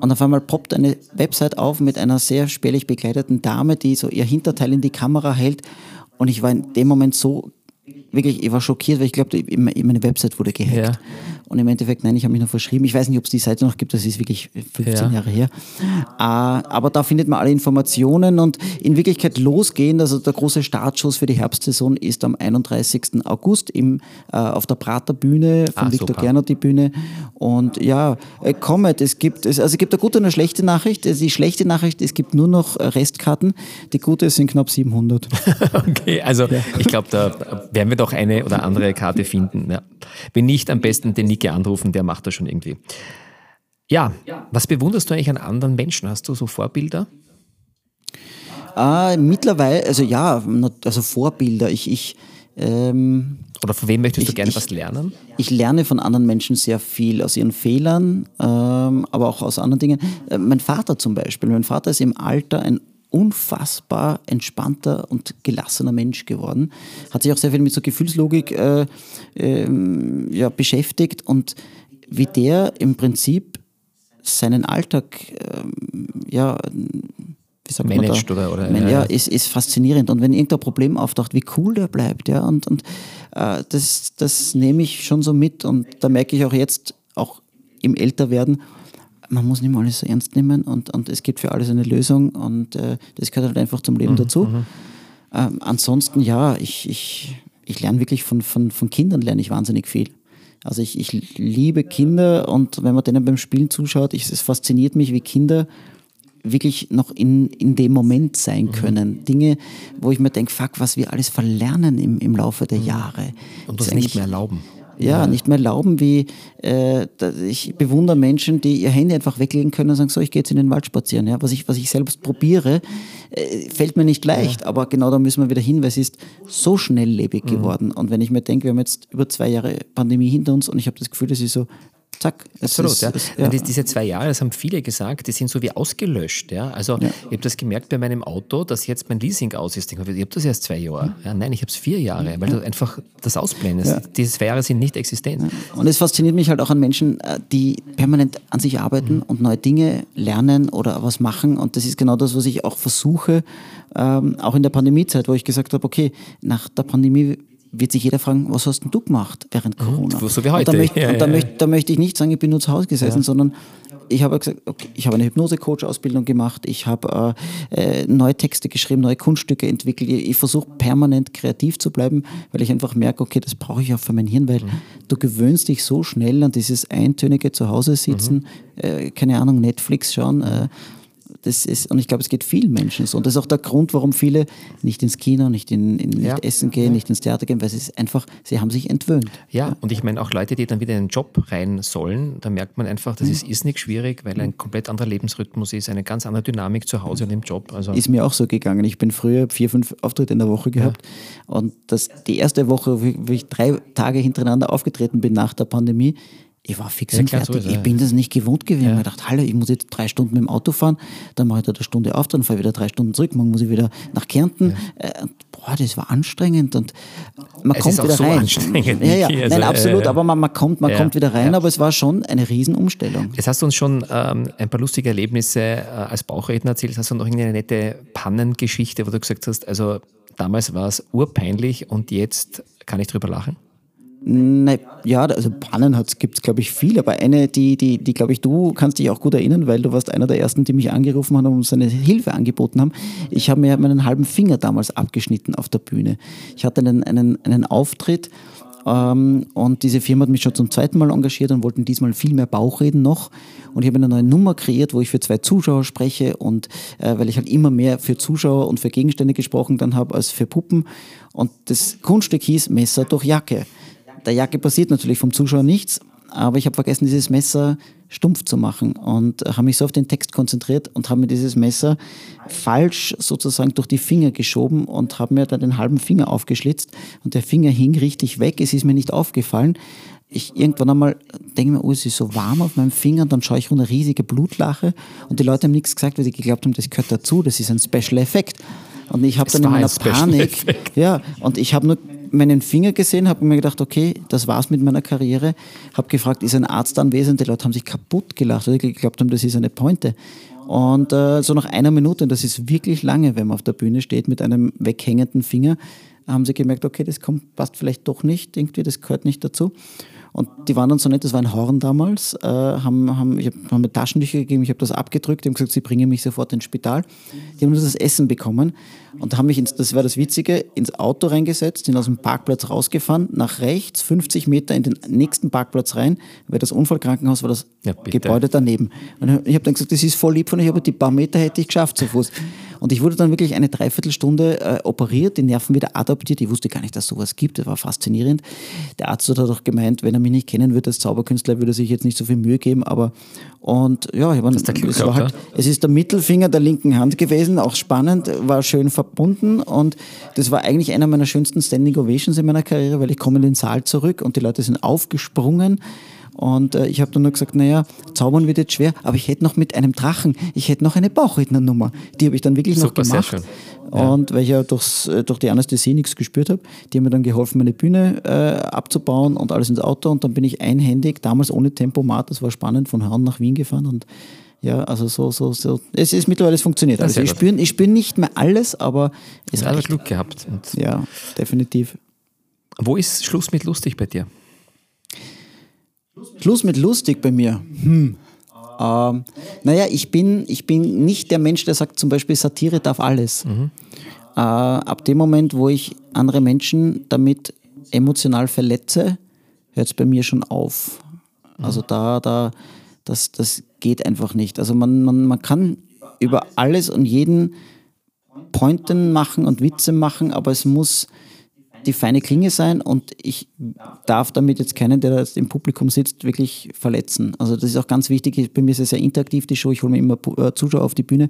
Und auf einmal poppt eine Website auf mit einer sehr spärlich bekleideten Dame, die so ihr Hinterteil in die Kamera hält. Und ich war in dem Moment so, wirklich, ich war schockiert, weil ich glaube, meine Website wurde gehackt. Ja. Und im Endeffekt, nein, ich habe mich noch verschrieben. Ich weiß nicht, ob es die Seite noch gibt, das ist wirklich 15 Ja. Jahre her. Äh, aber da findet man alle Informationen und in Wirklichkeit losgehen. Also der große Startschuss für die Herbstsaison ist am 31. August im, äh, auf der Prater Bühne von Ah, Viktor. Gernot die Bühne. Und ja, äh, kommet, es gibt, es, also es gibt eine gute und eine schlechte Nachricht. Also Die schlechte Nachricht, es gibt nur noch äh, Restkarten. Die gute sind knapp 700. <laughs> Okay, also ich glaube, da werden wir doch eine oder andere Karte finden. Ja. Wenn nicht, am besten den Niki anrufen, der macht das schon irgendwie. Ja, was bewunderst du eigentlich an anderen Menschen? Hast du so Vorbilder? Ah, mittlerweile, also ja, also Vorbilder. Ich, ich, ähm, Oder von wem möchtest du Ich- gerne ich- was lernen? ich lerne von anderen Menschen sehr viel aus ihren Fehlern, ähm, aber auch aus anderen Dingen. Äh, mein Vater zum Beispiel. Mein Vater ist im Alter ein unfassbar entspannter und gelassener Mensch geworden. Hat sich auch sehr viel mit so Gefühlslogik äh, ähm, ja, beschäftigt und wie der im Prinzip seinen Alltag ähm, ja, wie sagt Managed man da? oder- oder- ja, ja, ja. ist, ist faszinierend. Und wenn irgendein Problem auftaucht, wie cool der bleibt, ja, und, und äh, das, das nehme ich schon so mit. Und da merke ich auch jetzt, auch im Älterwerden, man muss nicht mal alles so ernst nehmen und, und es gibt für alles eine Lösung und äh, das gehört halt einfach zum Leben Mhm, dazu. Ähm, ansonsten, ja, ich, ich, ich lerne wirklich von, von, von Kindern lerne ich wahnsinnig viel. Also ich, ich liebe Kinder und wenn man denen beim Spielen zuschaut, ich, es fasziniert mich, wie Kinder wirklich noch in, in dem Moment Mhm. sein können. Dinge, wo ich mir denke, fuck, was wir alles verlernen im, im Laufe der Jahre. Mhm. Und Ist das nicht mehr erlauben. Ja, nicht mehr erlauben, wie äh, ich bewundere Menschen, die ihr Handy einfach weglegen können und sagen, so, ich gehe jetzt in den Wald spazieren. Ja, was ich, was ich selbst probiere, äh, fällt mir nicht leicht, aber genau da müssen wir wieder hin, weil es ist so schnelllebig geworden. Und wenn ich mir denke, wir haben jetzt über zwei Jahre Pandemie hinter uns und ich habe das Gefühl, das ist so, zack, Absolut, ist, ja. Und das- diese zwei Jahre, das haben viele gesagt, die sind so wie ausgelöscht. Ja? Also ich habe das gemerkt bei meinem Auto, dass jetzt mein Leasing aus ist. Ich habe das erst zwei Jahre. Ja, nein, ich habe es vier Jahre, weil du einfach das ausblendest. Diese zwei Jahre sind nicht existent. Und es fasziniert mich halt auch an Menschen, äh, die permanent an sich arbeiten und neue Dinge lernen oder was machen. Und das ist genau das, was ich auch versuche, ähm, auch in der Pandemiezeit, wo ich gesagt habe, okay, nach der Pandemie wird sich jeder fragen, was hast denn du gemacht während Corona? Mhm. so wie heute. Und da möchte, Ja, und da ja, ja. möchte, da möchte ich nicht sagen, ich bin nur zu Hause gesessen, sondern ich habe gesagt, okay, ich habe eine Hypnose-Coach-Ausbildung gemacht, ich habe äh, äh, neue Texte geschrieben, neue Kunststücke entwickelt. Ich, ich versuche permanent kreativ zu bleiben, weil ich einfach merke, okay, das brauche ich auch für mein Hirn, weil Mhm. du gewöhnst dich so schnell an dieses eintönige Zuhause sitzen, Mhm. äh, keine Ahnung, Netflix schauen. Äh, das ist, und ich glaube, es geht vielen Menschen so. Und das ist auch der Grund, warum viele nicht ins Kino, nicht, in, in, nicht Ja. essen gehen, nicht ins Theater gehen, weil es ist einfach, sie haben sich entwöhnt. Ja, und ich meine auch Leute, die dann wieder in den Job rein sollen, da merkt man einfach, das ist, ist nicht schwierig, weil ein komplett anderer Lebensrhythmus ist, eine ganz andere Dynamik zu Hause und im Job. Also Ist mir auch so gegangen. Ich bin früher vier, fünf Auftritte in der Woche gehabt. Und das, die erste Woche, wo ich drei Tage hintereinander aufgetreten bin nach der Pandemie, ich war fix Ja, und klar, fertig. es, ich bin das nicht gewohnt gewesen. Ich habe gedacht, hallo, ich muss jetzt drei Stunden mit dem Auto fahren, dann mache ich da eine Stunde auf, dann fahre ich wieder drei Stunden zurück, morgen muss ich wieder nach Kärnten. Äh, und boah, das war anstrengend und man Es kommt ist auch wieder so rein. anstrengend, Ja, ja, Niki, also, nein, absolut, äh, aber man, man kommt, man ja, kommt wieder rein, ja. aber es war schon eine Riesenumstellung. Jetzt hast du uns schon ähm, ein paar lustige Erlebnisse äh, als Bauchredner erzählt. Hast du noch irgendeine nette Pannengeschichte, wo du gesagt hast, also damals war es urpeinlich und jetzt kann ich drüber lachen? Nein, ja, also Pannen gibt es, glaube ich, viel, aber eine, die, die, die glaube ich, du kannst dich auch gut erinnern, weil du warst einer der ersten, die mich angerufen haben und uns eine Hilfe angeboten haben. Ich habe mir meinen halben Finger damals abgeschnitten auf der Bühne. Ich hatte einen, einen, einen Auftritt ähm, und diese Firma hat mich schon zum zweiten Mal engagiert und wollten diesmal viel mehr Bauchreden noch. Und ich habe eine neue Nummer kreiert, wo ich für zwei Zuschauer spreche und äh, weil ich halt immer mehr für Zuschauer und für Gegenstände gesprochen dann habe als für Puppen. Und das Kunststück hieß Messer durch Jacke. Der Jacke passiert natürlich vom Zuschauer nichts, aber ich habe vergessen, dieses Messer stumpf zu machen und habe mich so auf den Text konzentriert und habe mir dieses Messer falsch sozusagen durch die Finger geschoben und habe mir dann den halben Finger aufgeschlitzt und der Finger hing richtig weg. Es ist mir nicht aufgefallen. Ich irgendwann einmal denke mir, oh, es ist so warm auf meinem Finger und dann schaue ich runter, riesige Blutlache und die Leute haben nichts gesagt, weil sie geglaubt haben, das gehört dazu, das ist ein Special Effekt. Und ich habe dann in meiner Panik, ja, und ich habe nur meinen Finger gesehen, habe mir gedacht, okay, das war's mit meiner Karriere. Habe gefragt, ist ein Arzt anwesend? Die Leute haben sich kaputt gelacht, weil sie geglaubt haben, das ist eine Pointe. Und äh, so nach einer Minute, und das ist wirklich lange, wenn man auf der Bühne steht mit einem weghängenden Finger, haben sie gemerkt, okay, das kommt, passt vielleicht doch nicht, irgendwie, das gehört nicht dazu. Und die waren dann so nett, das war ein Horn damals, äh, haben, haben, ich hab, haben mir Taschentücher gegeben, ich habe das abgedrückt, die haben gesagt, sie bringen mich sofort ins Spital. Die haben nur das Essen bekommen und haben mich, ins, das war das Witzige, ins Auto reingesetzt, sind aus dem Parkplatz rausgefahren, nach rechts, 50 Meter in den nächsten Parkplatz rein, weil das Unfallkrankenhaus war das Ja. Gebäude daneben. Und ich habe dann gesagt, das ist voll lieb von euch, aber die paar Meter hätte ich geschafft zu Fuß. Und ich wurde dann wirklich eine Dreiviertelstunde äh, operiert, die Nerven wieder adaptiert. Ich wusste gar nicht, dass sowas gibt. Das war faszinierend. Der Arzt hat auch gemeint, wenn er mich nicht kennen würde als Zauberkünstler, würde er sich jetzt nicht so viel Mühe geben. Aber und ja, ich meine, es, war halt, es ist der Mittelfinger der linken Hand gewesen, auch spannend, war schön verbunden und das war eigentlich einer meiner schönsten Standing Ovations in meiner Karriere, weil ich komme in den Saal zurück und die Leute sind aufgesprungen. Und äh, ich habe dann nur gesagt, naja, zaubern wird jetzt schwer, aber ich hätte noch mit einem Drachen, ich hätte noch eine Bauchrednernummer. Die habe ich dann wirklich Super, noch sehr gemacht. schön. Und weil ich ja durchs, äh, durch die Anästhesie nichts gespürt habe, die haben mir dann geholfen, meine Bühne äh, abzubauen und alles ins Auto. Und dann bin ich einhändig, damals ohne Tempomat, das war spannend, von Hörn nach Wien gefahren. Und ja, also so, so, so. Es ist mittlerweile, es funktioniert. Ja, Also sehr ich spüre ich spür nicht mehr alles, aber es hat. Glück gehabt. Und Ja, definitiv. wo ist Schluss mit lustig bei dir? Schluss mit lustig bei mir. Hm. Ähm, naja, ich bin, ich bin nicht der Mensch, der sagt zum Beispiel, Satire darf alles. Äh, ab dem Moment, wo ich andere Menschen damit emotional verletze, hört es bei mir schon auf. Also da, da, das, das geht einfach nicht. Also man, man, man kann über alles und jeden Pointen machen und Witze machen, aber es muss die feine Klinge sein und ich darf damit jetzt keinen, der da jetzt im Publikum sitzt, wirklich verletzen. Also das ist auch ganz wichtig. Bei mir ist es sehr interaktiv, die Show. Ich hole mir immer äh, Zuschauer auf die Bühne.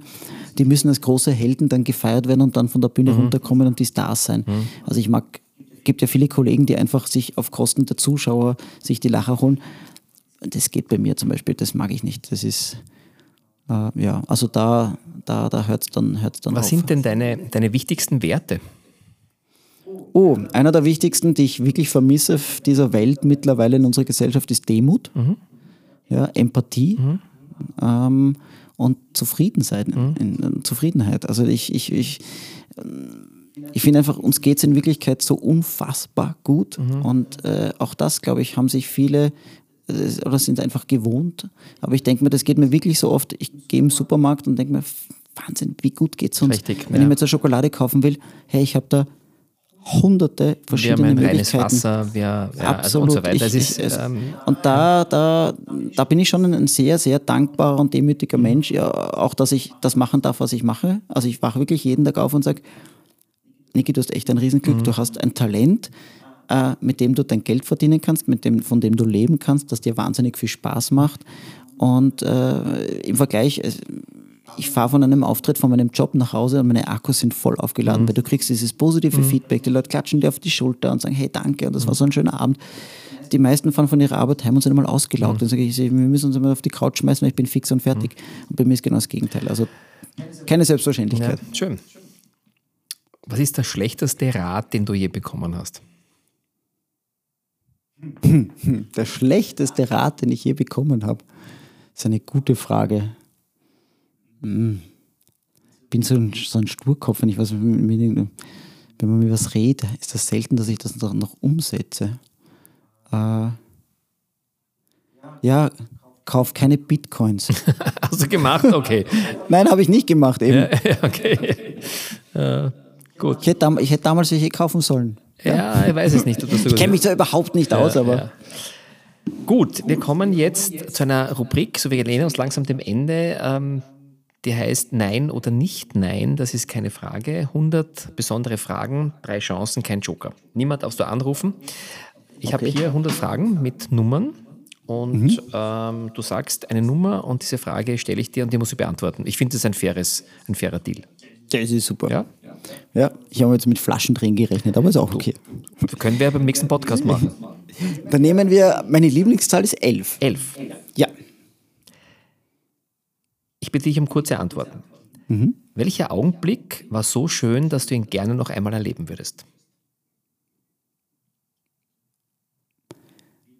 Die müssen als große Helden dann gefeiert werden und dann von der Bühne runterkommen und die Stars sein. Also ich mag, gibt ja viele Kollegen, die einfach sich auf Kosten der Zuschauer sich die Lacher holen. Das geht bei mir zum Beispiel, das mag ich nicht. Das ist, äh, ja, also da, da, da hört es dann, hört's dann Was auf. sind denn deine, deine wichtigsten Werte? Oh, einer der wichtigsten, die ich wirklich vermisse auf dieser Welt mittlerweile in unserer Gesellschaft, ist Demut, ja, Empathie ähm, und Zufriedenheit. In, in, Zufriedenheit. Also ich, ich, ich, ich finde einfach, uns geht es in Wirklichkeit so unfassbar gut. Und äh, auch das, glaube ich, haben sich viele äh, oder sind einfach gewohnt. Aber ich denke mir, das geht mir wirklich so oft. Ich gehe im Supermarkt und denke mir, Wahnsinn, wie gut geht's uns. Richtig, Wenn ja. ich mir jetzt eine Schokolade kaufen will, hey, ich habe da hunderte Wir haben verschiedene ein reines Möglichkeiten. Wasser, wir, ja, also Absolut. und so weiter. Ich, ist, ich, ähm, und da, da, da bin ich schon ein sehr, sehr dankbarer und demütiger Mensch, ja, auch dass ich das machen darf, was ich mache. Also ich wache wirklich jeden Tag auf und sage, Niki, du hast echt ein Riesenglück, du hast ein Talent, äh, mit dem du dein Geld verdienen kannst, mit dem, von dem du leben kannst, das dir wahnsinnig viel Spaß macht. Und äh, im Vergleich, ich fahre von einem Auftritt von meinem Job nach Hause und meine Akkus sind voll aufgeladen, weil du kriegst dieses positive Feedback, die Leute klatschen dir auf die Schulter und sagen, hey, danke, und das war so ein schöner Abend. Die meisten fahren von ihrer Arbeit heim und sind einmal ausgelaugt und sagen, ich, wir müssen uns einmal auf die Couch schmeißen, weil ich bin fix und fertig. Und bei mir ist genau das Gegenteil. Also keine ja, Selbstverständlichkeit. schön. Was ist der schlechteste Rat, den du je bekommen hast? <laughs> Der schlechteste Rat, den ich je bekommen habe, ist eine gute Frage. Ich bin so ein, so ein Sturkopf, wenn ich was, wenn man mir was redet, ist das selten, dass ich das noch, noch umsetze. Äh, ja, kauf keine Bitcoins. <laughs> Hast du gemacht? Okay. <laughs> Nein, habe ich nicht gemacht eben. ja, okay. Äh, gut. Ich, hätte ich hätte damals welche kaufen sollen. Ja, ich weiß es nicht. <laughs> Ich kenne mich da überhaupt nicht aus, aber ja. Gut, wir kommen jetzt zu einer Rubrik, so wir nähern uns langsam dem Ende. Ähm, die heißt Nein oder nicht Nein. Das ist keine Frage. 100 besondere Fragen, drei Chancen, kein Joker. Niemand darfst du anrufen. Ich habe hier 100 Fragen mit Nummern und ähm, du sagst eine Nummer und diese Frage stelle ich dir und die musst du beantworten. Ich finde das ein faires, ein fairer Deal. das ist super. Ja? Ja, ich habe jetzt mit Flaschendrehen gerechnet, aber ist auch okay. Das können wir beim nächsten Podcast machen. Dann nehmen wir, meine Lieblingszahl ist 11. Elf. Ja. Ich bitte dich um kurze Antworten. Welcher Augenblick war so schön, dass du ihn gerne noch einmal erleben würdest?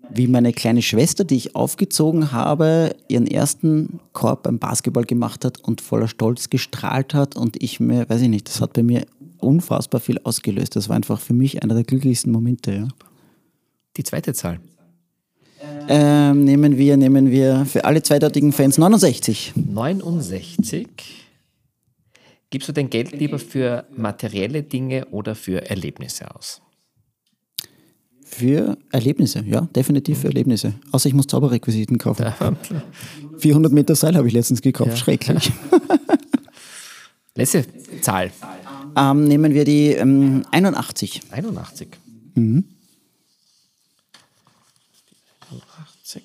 Wie meine kleine Schwester, die ich aufgezogen habe, ihren ersten Korb beim Basketball gemacht hat und voller Stolz gestrahlt hat und ich mir, weiß ich nicht, das hat bei mir unfassbar viel ausgelöst. Das war einfach für mich einer der glücklichsten Momente. Ja. Die zweite Zahl. Ähm, nehmen wir, nehmen wir für alle zweideutigen Fans 69. 69. Gibst du dein Geld lieber für materielle Dinge oder für Erlebnisse aus? Für Erlebnisse, ja, definitiv für Erlebnisse. Außer ich muss Zauberrequisiten kaufen. <laughs> 400 Meter Seil habe ich letztens gekauft, schrecklich. Letzte Zahl. Ähm, nehmen wir die ähm, 81. 81. Mhm. 81.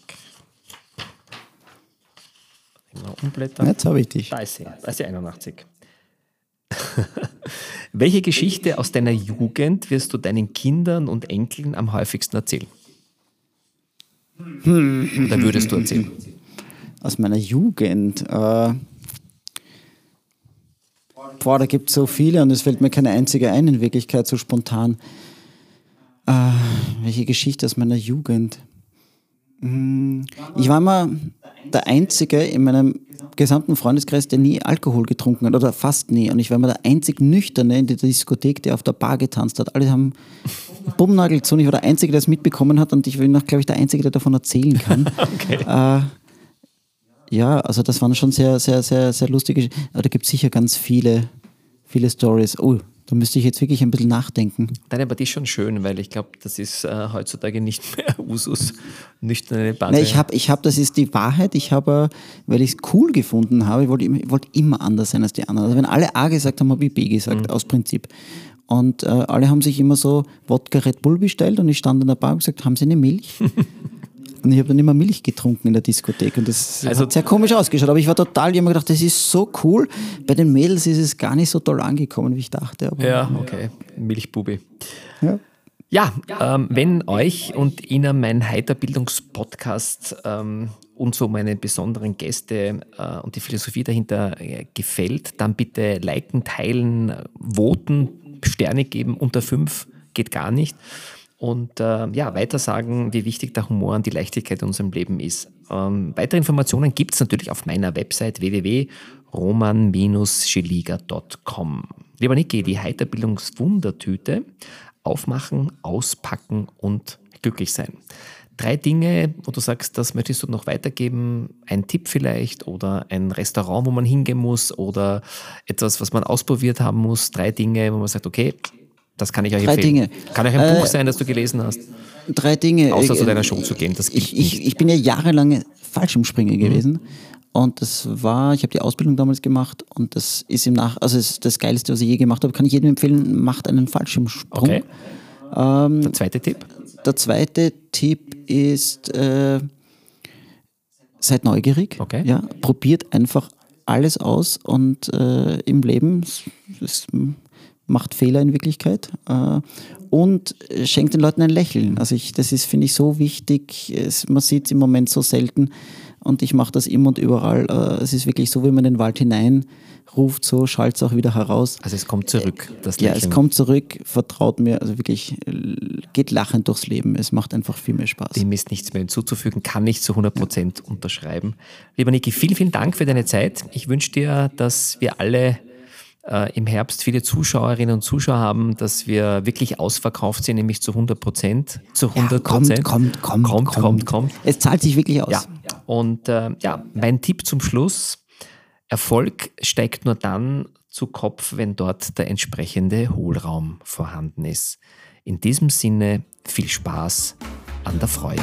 Mal umblättern. Jetzt habe ich dich. Da ist sie, da ist sie 81. Welche Geschichte aus deiner Jugend wirst du deinen Kindern und Enkeln am häufigsten erzählen? Oder würdest du erzählen? Aus meiner Jugend. Äh, boah, da gibt es so viele und es fällt mir keine einzige ein in Wirklichkeit so spontan. Äh, welche Geschichte aus meiner Jugend? Hm, Ich war mal der Einzige in meinem gesamten Freundeskreis, der nie Alkohol getrunken hat oder fast nie. Und ich war mal der einzig Nüchterne in der Diskothek, der auf der Bar getanzt hat. Alle haben Bummnagel zu und ich war der Einzige, der es mitbekommen hat und ich bin noch, glaube ich, der Einzige, der davon erzählen kann. <laughs> äh, ja, also das waren schon sehr, sehr, sehr, sehr lustige. Aber da gibt es sicher ganz viele, viele Stories. Oh, da müsste ich jetzt wirklich ein bisschen nachdenken. Nein, aber die ist schon schön, weil ich glaube, das ist äh, heutzutage nicht mehr <laughs> Usus, nüchterne Bande. Nee, ich habe, ich hab, das ist die Wahrheit. Ich habe, weil ich es cool gefunden habe, ich wollte wollte immer anders sein als die anderen. Also wenn alle A gesagt haben, habe ich B gesagt, aus Prinzip. Und äh, alle haben sich immer so Wodka Red Bull bestellt und ich stand an der Bar und gesagt, haben Sie eine Milch? <laughs> und ich habe dann immer Milch getrunken in der Diskothek und das Also- hat sehr komisch ausgeschaut. Aber ich war total, ich habe mir gedacht, das ist so cool. Bei den Mädels ist es gar nicht so toll angekommen, wie ich dachte. Aber, ja, okay. Milchbubi. Ja. Ja, ähm, wenn euch und Ihnen mein Heiterbildungspodcast ähm, und so meine besonderen Gäste äh, und die Philosophie dahinter äh, gefällt, dann bitte liken, teilen, voten, Sterne geben. Unter fünf geht gar nicht. Und äh, ja, weitersagen, wie wichtig der Humor und die Leichtigkeit in unserem Leben ist. Ähm, weitere Informationen gibt es natürlich auf meiner Website www.roman-schiliga.com. Lieber Niki, die Heiterbildungswundertüte aufmachen, auspacken und glücklich sein. Drei Dinge, wo du sagst, das möchtest du noch weitergeben. Ein Tipp vielleicht oder ein Restaurant, wo man hingehen muss oder etwas, was man ausprobiert haben muss. Drei Dinge, wo man sagt, okay, das kann ich euch Drei empfehlen. Dinge. Kann euch ein Buch Äh, sein, das du gelesen hast. Drei Dinge. Außer zu Äh, deiner Show zu gehen, das ich, ich, ich bin ja jahrelang Fallschirmspringer Mhm. gewesen. Und das war, ich habe die Ausbildung damals gemacht und das ist im Nach, also ist das Geilste, was ich je gemacht habe, kann ich jedem empfehlen, macht einen Fallschirmsprung. Okay. Ähm, Der zweite Tipp. Der zweite Tipp ist, äh, seid neugierig. Okay. Ja, probiert einfach alles aus und äh, im Leben, es, es macht Fehler in Wirklichkeit äh, und schenkt den Leuten ein Lächeln. Also ich, das ist, finde ich, so wichtig. Es, man sieht es im Moment so selten und ich mache das immer und überall. Äh, es ist wirklich so, wie man in den Wald hinein ruft, so schallt es auch wieder heraus. Also es kommt zurück, das Ja, Lächeln. es kommt zurück, vertraut mir, also wirklich, geht lachend durchs Leben. Es macht einfach viel mehr Spaß. Dem ist nichts mehr hinzuzufügen, kann ich zu 100% unterschreiben. Lieber Niki, vielen, vielen Dank für deine Zeit. Ich wünsche dir, dass wir alle äh, im Herbst viele Zuschauerinnen und Zuschauer haben, dass wir wirklich ausverkauft sind, nämlich zu 100%. Zu 100%. kommt, kommt, kommt, kommt, kommt, kommt. Es zahlt sich wirklich aus. Ja. Und äh, ja, mein Tipp zum Schluss. Erfolg steigt nur dann zu Kopf, wenn dort der entsprechende Hohlraum vorhanden ist. In diesem Sinne viel Spaß an der Freude.